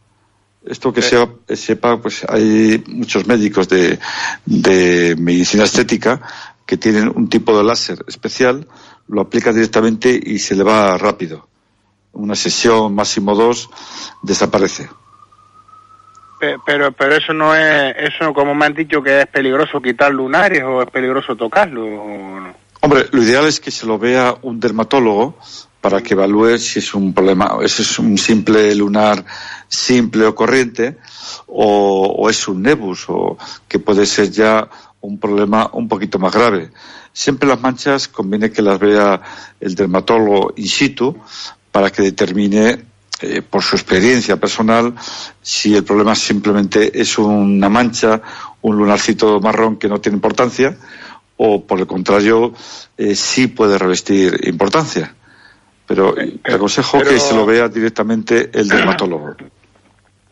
Esto que sea- sepa, pues hay muchos médicos de, de medicina estética que tienen un tipo de láser especial, lo aplica directamente y se le va rápido. Una sesión máximo dos desaparece. Pe- Pero, pero eso no es, eso como me han dicho que es peligroso quitar lunares o es peligroso tocarlo. o no. Hombre, lo ideal es que se lo vea un dermatólogo para que evalúe si es un problema, si es un simple lunar simple o corriente o, o es un nebus o que puede ser ya un problema un poquito más grave. Siempre las manchas conviene que las vea el dermatólogo in situ para que determine eh, por su experiencia personal si el problema simplemente es una mancha, un lunarcito marrón que no tiene importancia o por el contrario eh, sí puede revestir importancia. Pero le aconsejo pero- que se lo vea directamente el dermatólogo.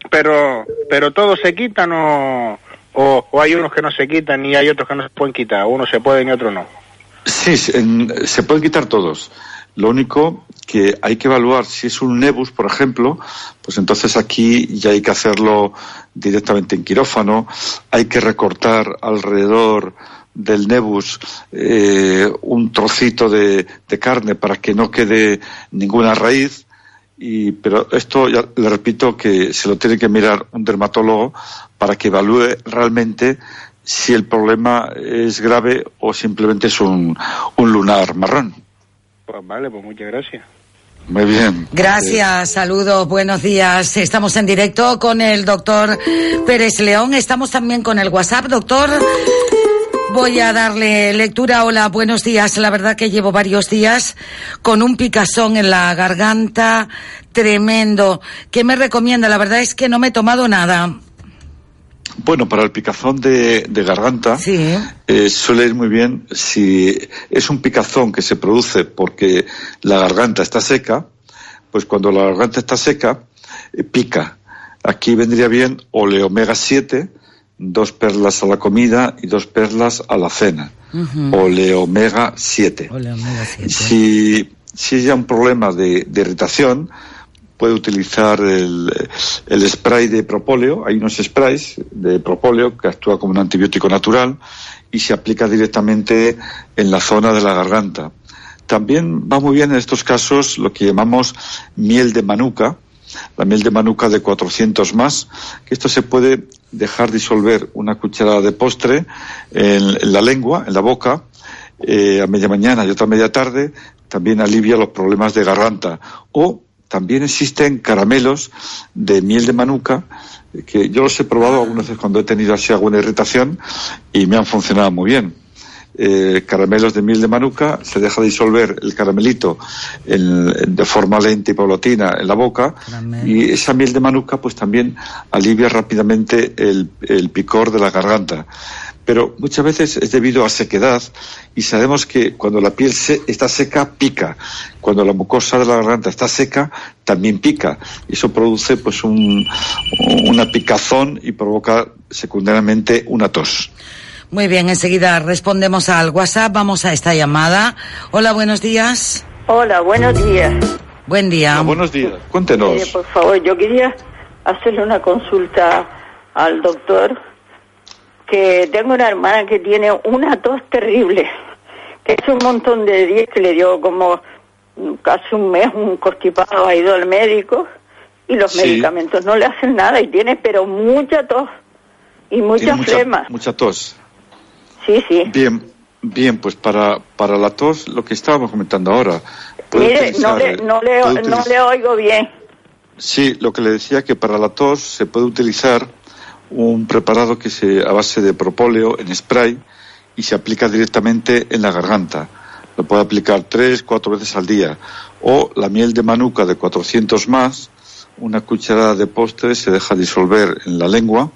Pero, pero todos se quitan o, o, hay unos que no se quitan y hay otros que no se pueden quitar. Unos se pueden y otros no. Sí, se, en- se pueden quitar todos. Lo único que hay que evaluar si es un nebus, por ejemplo, pues entonces aquí ya hay que hacerlo directamente en quirófano. Hay que recortar alrededor del nebus eh, un trocito de carne para que no quede ninguna raíz. Y, pero esto, ya le repito, que se lo tiene que mirar un dermatólogo para que evalúe realmente si el problema es grave o simplemente es un, un lunar marrón. Pues vale, pues muchas gracias. Muy bien. Gracias, saludos, buenos días. Estamos en directo con el doctor Pérez León. Estamos también con el WhatsApp, doctor. Voy a darle lectura. Hola, buenos días. La verdad que llevo varios días con un picazón en la garganta tremendo. ¿Qué me recomienda? La verdad es que no me he tomado nada. Bueno, para el picazón de, de garganta eh, suele ir muy bien si es un picazón que se produce porque la garganta está seca, pues cuando la garganta está seca, eh, pica. Aquí vendría bien ole omega 7, dos perlas a la comida y dos perlas a la cena. Ole omega 7. Si, si ya un problema de, de irritación, puede utilizar el, el spray de propóleo. Hay unos sprays de propóleo que actúa como un antibiótico natural y se aplica directamente en la zona de la garganta. También va muy bien en estos casos lo que llamamos miel de manuka, la miel de manuka de 400 más, que esto se puede dejar disolver una cucharada de postre en, la lengua, en la boca, eh, a media mañana y otra media tarde, también alivia los problemas de garganta. O también existen caramelos de miel de manuka que yo los he probado algunas veces cuando he tenido así alguna irritación y me han funcionado muy bien. Eh, caramelos de miel de manuka, se deja disolver el caramelito en- de forma lenta y paulatina en la boca y esa miel de manuka pues también alivia rápidamente el, el picor de la garganta. Pero muchas veces es debido a sequedad y sabemos que cuando la piel se- está seca pica, cuando la mucosa de la garganta está seca también pica eso produce pues un, una picazón y provoca secundariamente una tos. Muy bien, enseguida respondemos al WhatsApp. Vamos a esta llamada. Hola, buenos días. Hola, buenos días. Buen día. buenos días. Cuéntenos. Mire, por favor, yo quería hacerle una consulta al doctor, que tengo una hermana que tiene una tos terrible, que es un montón de días que le dio como casi un mes un constipado, ha ido al médico y los Sí. medicamentos no le hacen nada y tiene pero mucha tos y mucha Tiene mucha, flema. mucha tos. Sí, sí. Bien, bien, pues para, para la tos, lo que estábamos comentando ahora. Mire, no le, no, le, no le oigo bien. Sí, lo que le decía que para la tos se puede utilizar un preparado que se a base de propóleo en spray y se aplica directamente en la garganta. Lo puede aplicar tres, cuatro veces al día. O la miel de manuka de 400 más, una cucharada de postre se deja disolver en la lengua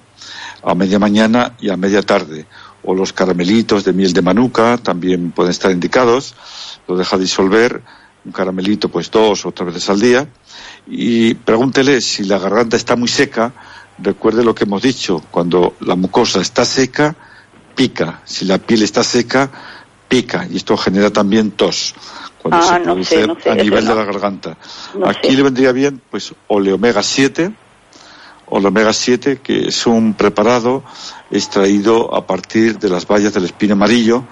a media mañana y a media tarde. O los caramelitos de miel de manuka también pueden estar indicados. Lo deja disolver un caramelito pues dos o tres veces al día. Y pregúntele si la garganta está muy seca. Recuerde lo que hemos dicho. Cuando la mucosa está seca, pica. Si la piel está seca, pica. Y esto genera también tos. Cuando Ah, se no produce sé, no sé, a nivel no. de la garganta. Aquí sé. le vendría bien, pues, oleomega 7, Omega 7, que es un preparado extraído a partir de las bayas del espino amarillo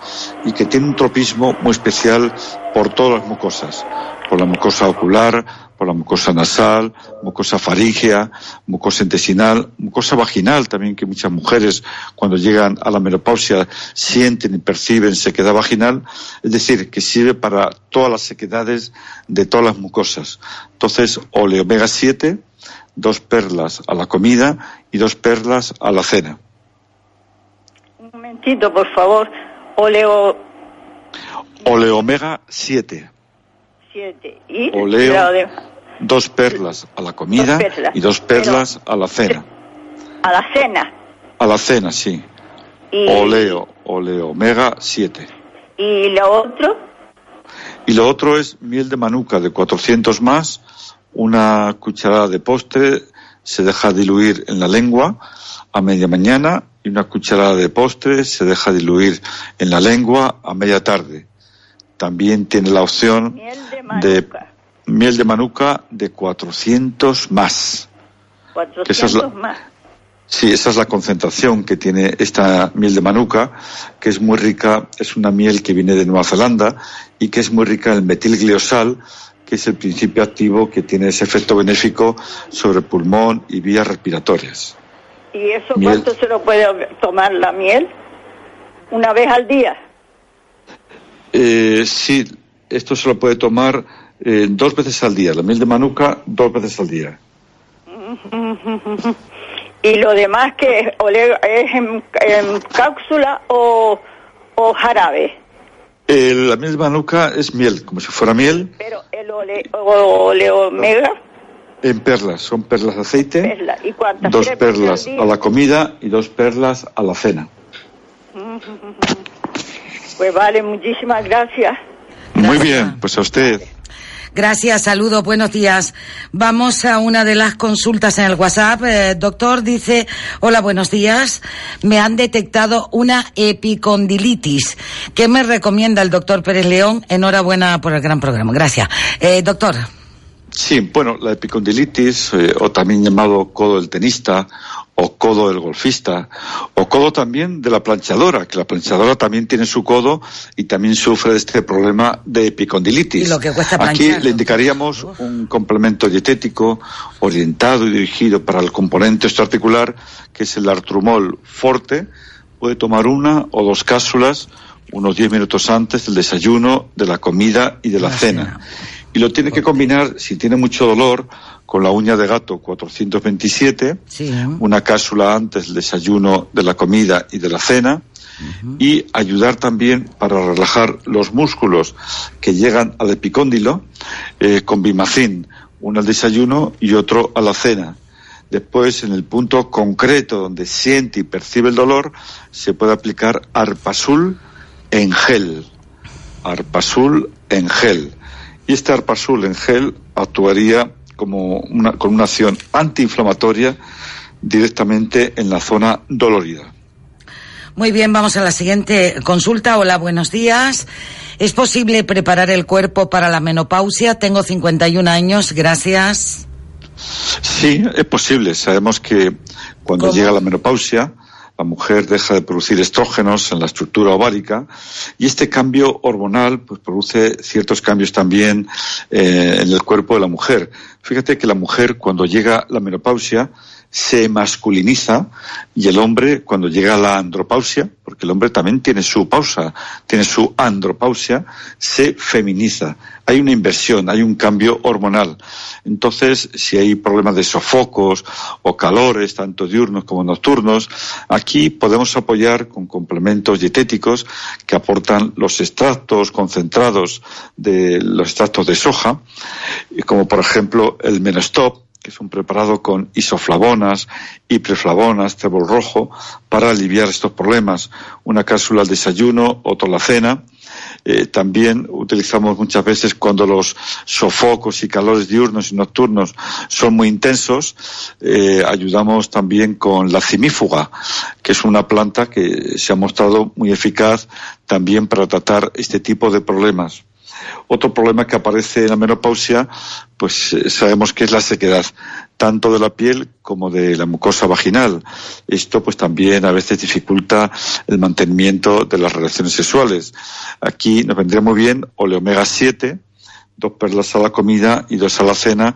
y que tiene un tropismo muy especial por todas las mucosas, por la mucosa ocular, por la mucosa nasal, mucosa faríngea, mucosa intestinal, mucosa vaginal también que muchas mujeres cuando llegan a la menopausia sienten y perciben sequedad vaginal, es decir, que sirve para todas las sequedades de todas las mucosas. Entonces, oleomega 7, dos perlas a la comida y dos perlas a la cena. Un momentito, por favor. Oleo Oleomega 7, 7 y Oleo. de- dos perlas a la comida Dos y dos perlas a la cena. a la cena. A la cena, sí. Y, Oleo, oleomega 7. y lo otro, Y lo otro es miel de manuka de 400 más, una cucharada de postre, se deja diluir en la lengua a media mañana y una cucharada de postre se deja diluir en la lengua a media tarde. También tiene la opción de miel de manuka de 400 más. 400 esa es la- más. Sí, esa es la concentración que tiene esta miel de manuka, que es muy rica, es una miel que viene de Nueva Zelanda y que es muy rica en metilgliosal, que es el principio activo que tiene ese efecto benéfico sobre pulmón y vías respiratorias. ¿Y eso Miel. cuánto se lo puede tomar la miel? Una vez al día. Eh, sí, esto se lo puede tomar eh, dos veces al día, la miel de manuka dos veces al día. y lo demás que es en, en cápsula o, o jarabe. Eh, la miel de manuka es miel, como si fuera miel, Pero el ole, o- oleomega, en perlas, son perlas de aceite. perla. ¿Y cuántas? dos perlas a la comida y dos perlas a la cena. Pues vale, muchísimas gracias. Muy bien, pues a usted. Gracias, saludos, buenos días. Vamos a una de las consultas en el WhatsApp. Eh, doctor dice, hola, buenos días. Me han detectado una epicondilitis. ¿Qué me recomienda el doctor Pérez León? Enhorabuena por el gran programa. Gracias. Eh, doctor. Sí, bueno, la epicondilitis, eh, o también llamado codo del tenista, o codo del golfista, o codo también de la planchadora, que la planchadora también tiene su codo y también sufre de este problema de epicondilitis. Y lo que cuesta Aquí le indicaríamos un complemento dietético orientado y dirigido para el componente osteoarticular, que es el artrumol forte. Puede tomar una o dos cápsulas unos 10 minutos antes del desayuno, de la comida y de la, cena. Y lo tiene que combinar, si tiene mucho dolor, con la uña de gato 427, una cápsula antes del desayuno, de la comida y de la cena, y ayudar también para relajar los músculos que llegan al epicóndilo eh, con bimacin, uno al desayuno y otro a la cena. Después, en el punto concreto donde siente y percibe el dolor, se puede aplicar arpasul en gel. Arpasul en gel. Y este arpasul en gel actuaría como una, con una acción antiinflamatoria directamente en la zona dolorida. Muy bien, vamos a la siguiente consulta. Hola, buenos días. ¿Es posible preparar el cuerpo para la menopausia? Tengo 51 años, gracias. Sí, es posible. Sabemos que cuando llega la menopausia, la mujer deja de producir estrógenos en la estructura ovárica y este cambio hormonal pues, produce ciertos cambios también eh, en el cuerpo de la mujer. Fíjate que la mujer cuando llega la menopausia se masculiniza y el hombre cuando llega a la andropausia, porque el hombre también tiene su pausa, tiene su andropausia, se feminiza. Hay una inversión, hay un cambio hormonal. Entonces, si hay problemas de sofocos o calores, tanto diurnos como nocturnos, aquí podemos apoyar con complementos dietéticos que aportan los extractos concentrados de los extractos de soja, como por ejemplo el menostop, es un preparado con isoflavonas y preflavonas, cebol rojo, para aliviar estos problemas. Una cápsula al desayuno, otra la cena. Eh, también utilizamos muchas veces cuando los sofocos y calores diurnos y nocturnos son muy intensos, eh, ayudamos también con la cimífuga, que es una planta que se ha mostrado muy eficaz también para tratar este tipo de problemas. Otro problema que aparece en la menopausia, pues eh, sabemos que es la sequedad, tanto de la piel como de la mucosa vaginal. Esto pues también a veces dificulta el mantenimiento de las relaciones sexuales. Aquí nos vendría muy bien oleomega 7, dos perlas a la comida y dos a la cena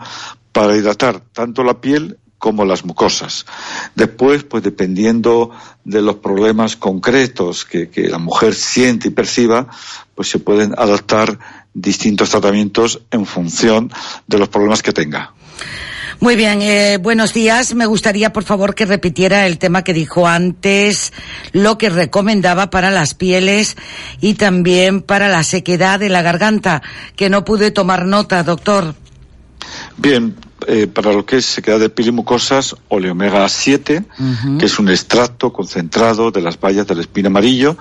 para hidratar tanto la piel como las mucosas. Después, pues dependiendo de los problemas concretos que, la mujer siente y perciba, pues se pueden adaptar distintos tratamientos en función de los problemas que tenga. Muy bien, eh, buenos días. Me gustaría, por favor, que repitiera el tema que dijo antes, lo que recomendaba para las pieles y también para la sequedad de la garganta, que no pude tomar nota, doctor. Bien, eh, para lo que es sequedad de piel y mucosas, oleomega 7, que es un extracto concentrado de las bayas del espino amarillo,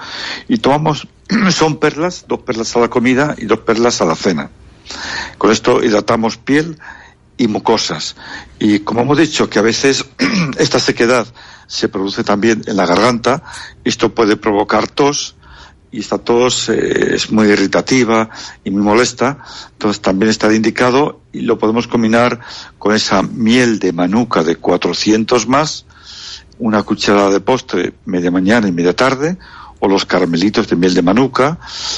y tomamos, son perlas, dos perlas a la comida y dos perlas a la cena. Con esto hidratamos piel y mucosas. Y como hemos dicho que a veces esta sequedad se produce también en la garganta, esto puede provocar tos, y esta tos eh, es muy irritativa y muy molesta, entonces también está indicado y lo podemos combinar con esa miel de manuka de 400 más, una cucharada de postre media mañana y media tarde, o los caramelitos de miel de manuka,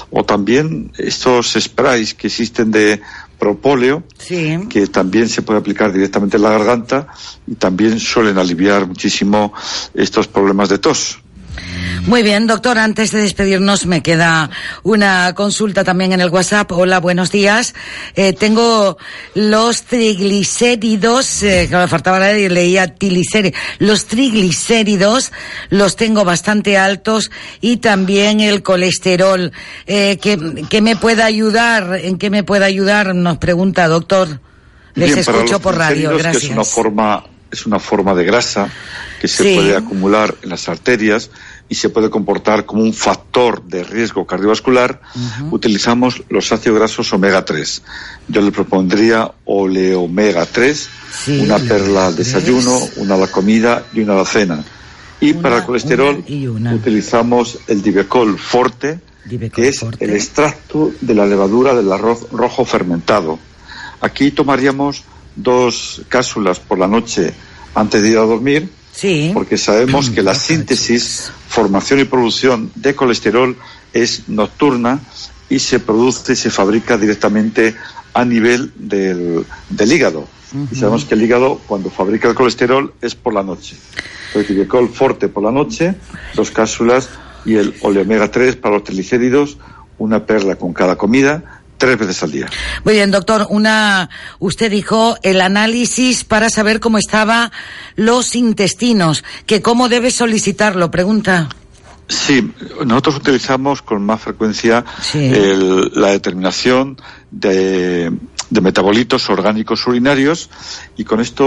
o también estos sprays que existen de propóleo, que también se puede aplicar directamente en la garganta y también suelen aliviar muchísimo estos problemas de tos. Muy bien, doctor, antes de despedirnos me queda una consulta también en el WhatsApp. Hola, buenos días. Eh, tengo los triglicéridos, eh, que me faltaba la leía triglicéridos. Los triglicéridos los tengo bastante altos y también el colesterol. Eh, ¿qué, me puede ayudar? ¿En qué me puede ayudar? Nos pregunta, doctor. Les escucho por radio, gracias. es una forma, es una forma de grasa que se puede acumular en las arterias y se puede comportar como un factor de riesgo cardiovascular, utilizamos los ácidos grasos omega 3. Yo le propondría oleomega 3, una perla al desayuno, una a la comida y una a la cena. Y para el colesterol utilizamos el Divecol Forte, que es el extracto de la levadura del arroz rojo fermentado. Aquí tomaríamos dos cápsulas por la noche antes de ir a dormir Sí. Porque sabemos que la síntesis, formación y producción de colesterol es nocturna y se produce y se fabrica directamente a nivel del, hígado. Y sabemos que el hígado, cuando fabrica el colesterol, es por la noche. El forte por la noche, dos cápsulas y el oleomega 3 para los triglicéridos, una perla con cada comida, tres veces al día. Muy bien, doctor, una, usted dijo el análisis para saber cómo estaban los intestinos, que cómo debe solicitarlo, pregunta. Sí, nosotros utilizamos con más frecuencia el- la determinación de, de metabolitos orgánicos urinarios y con esto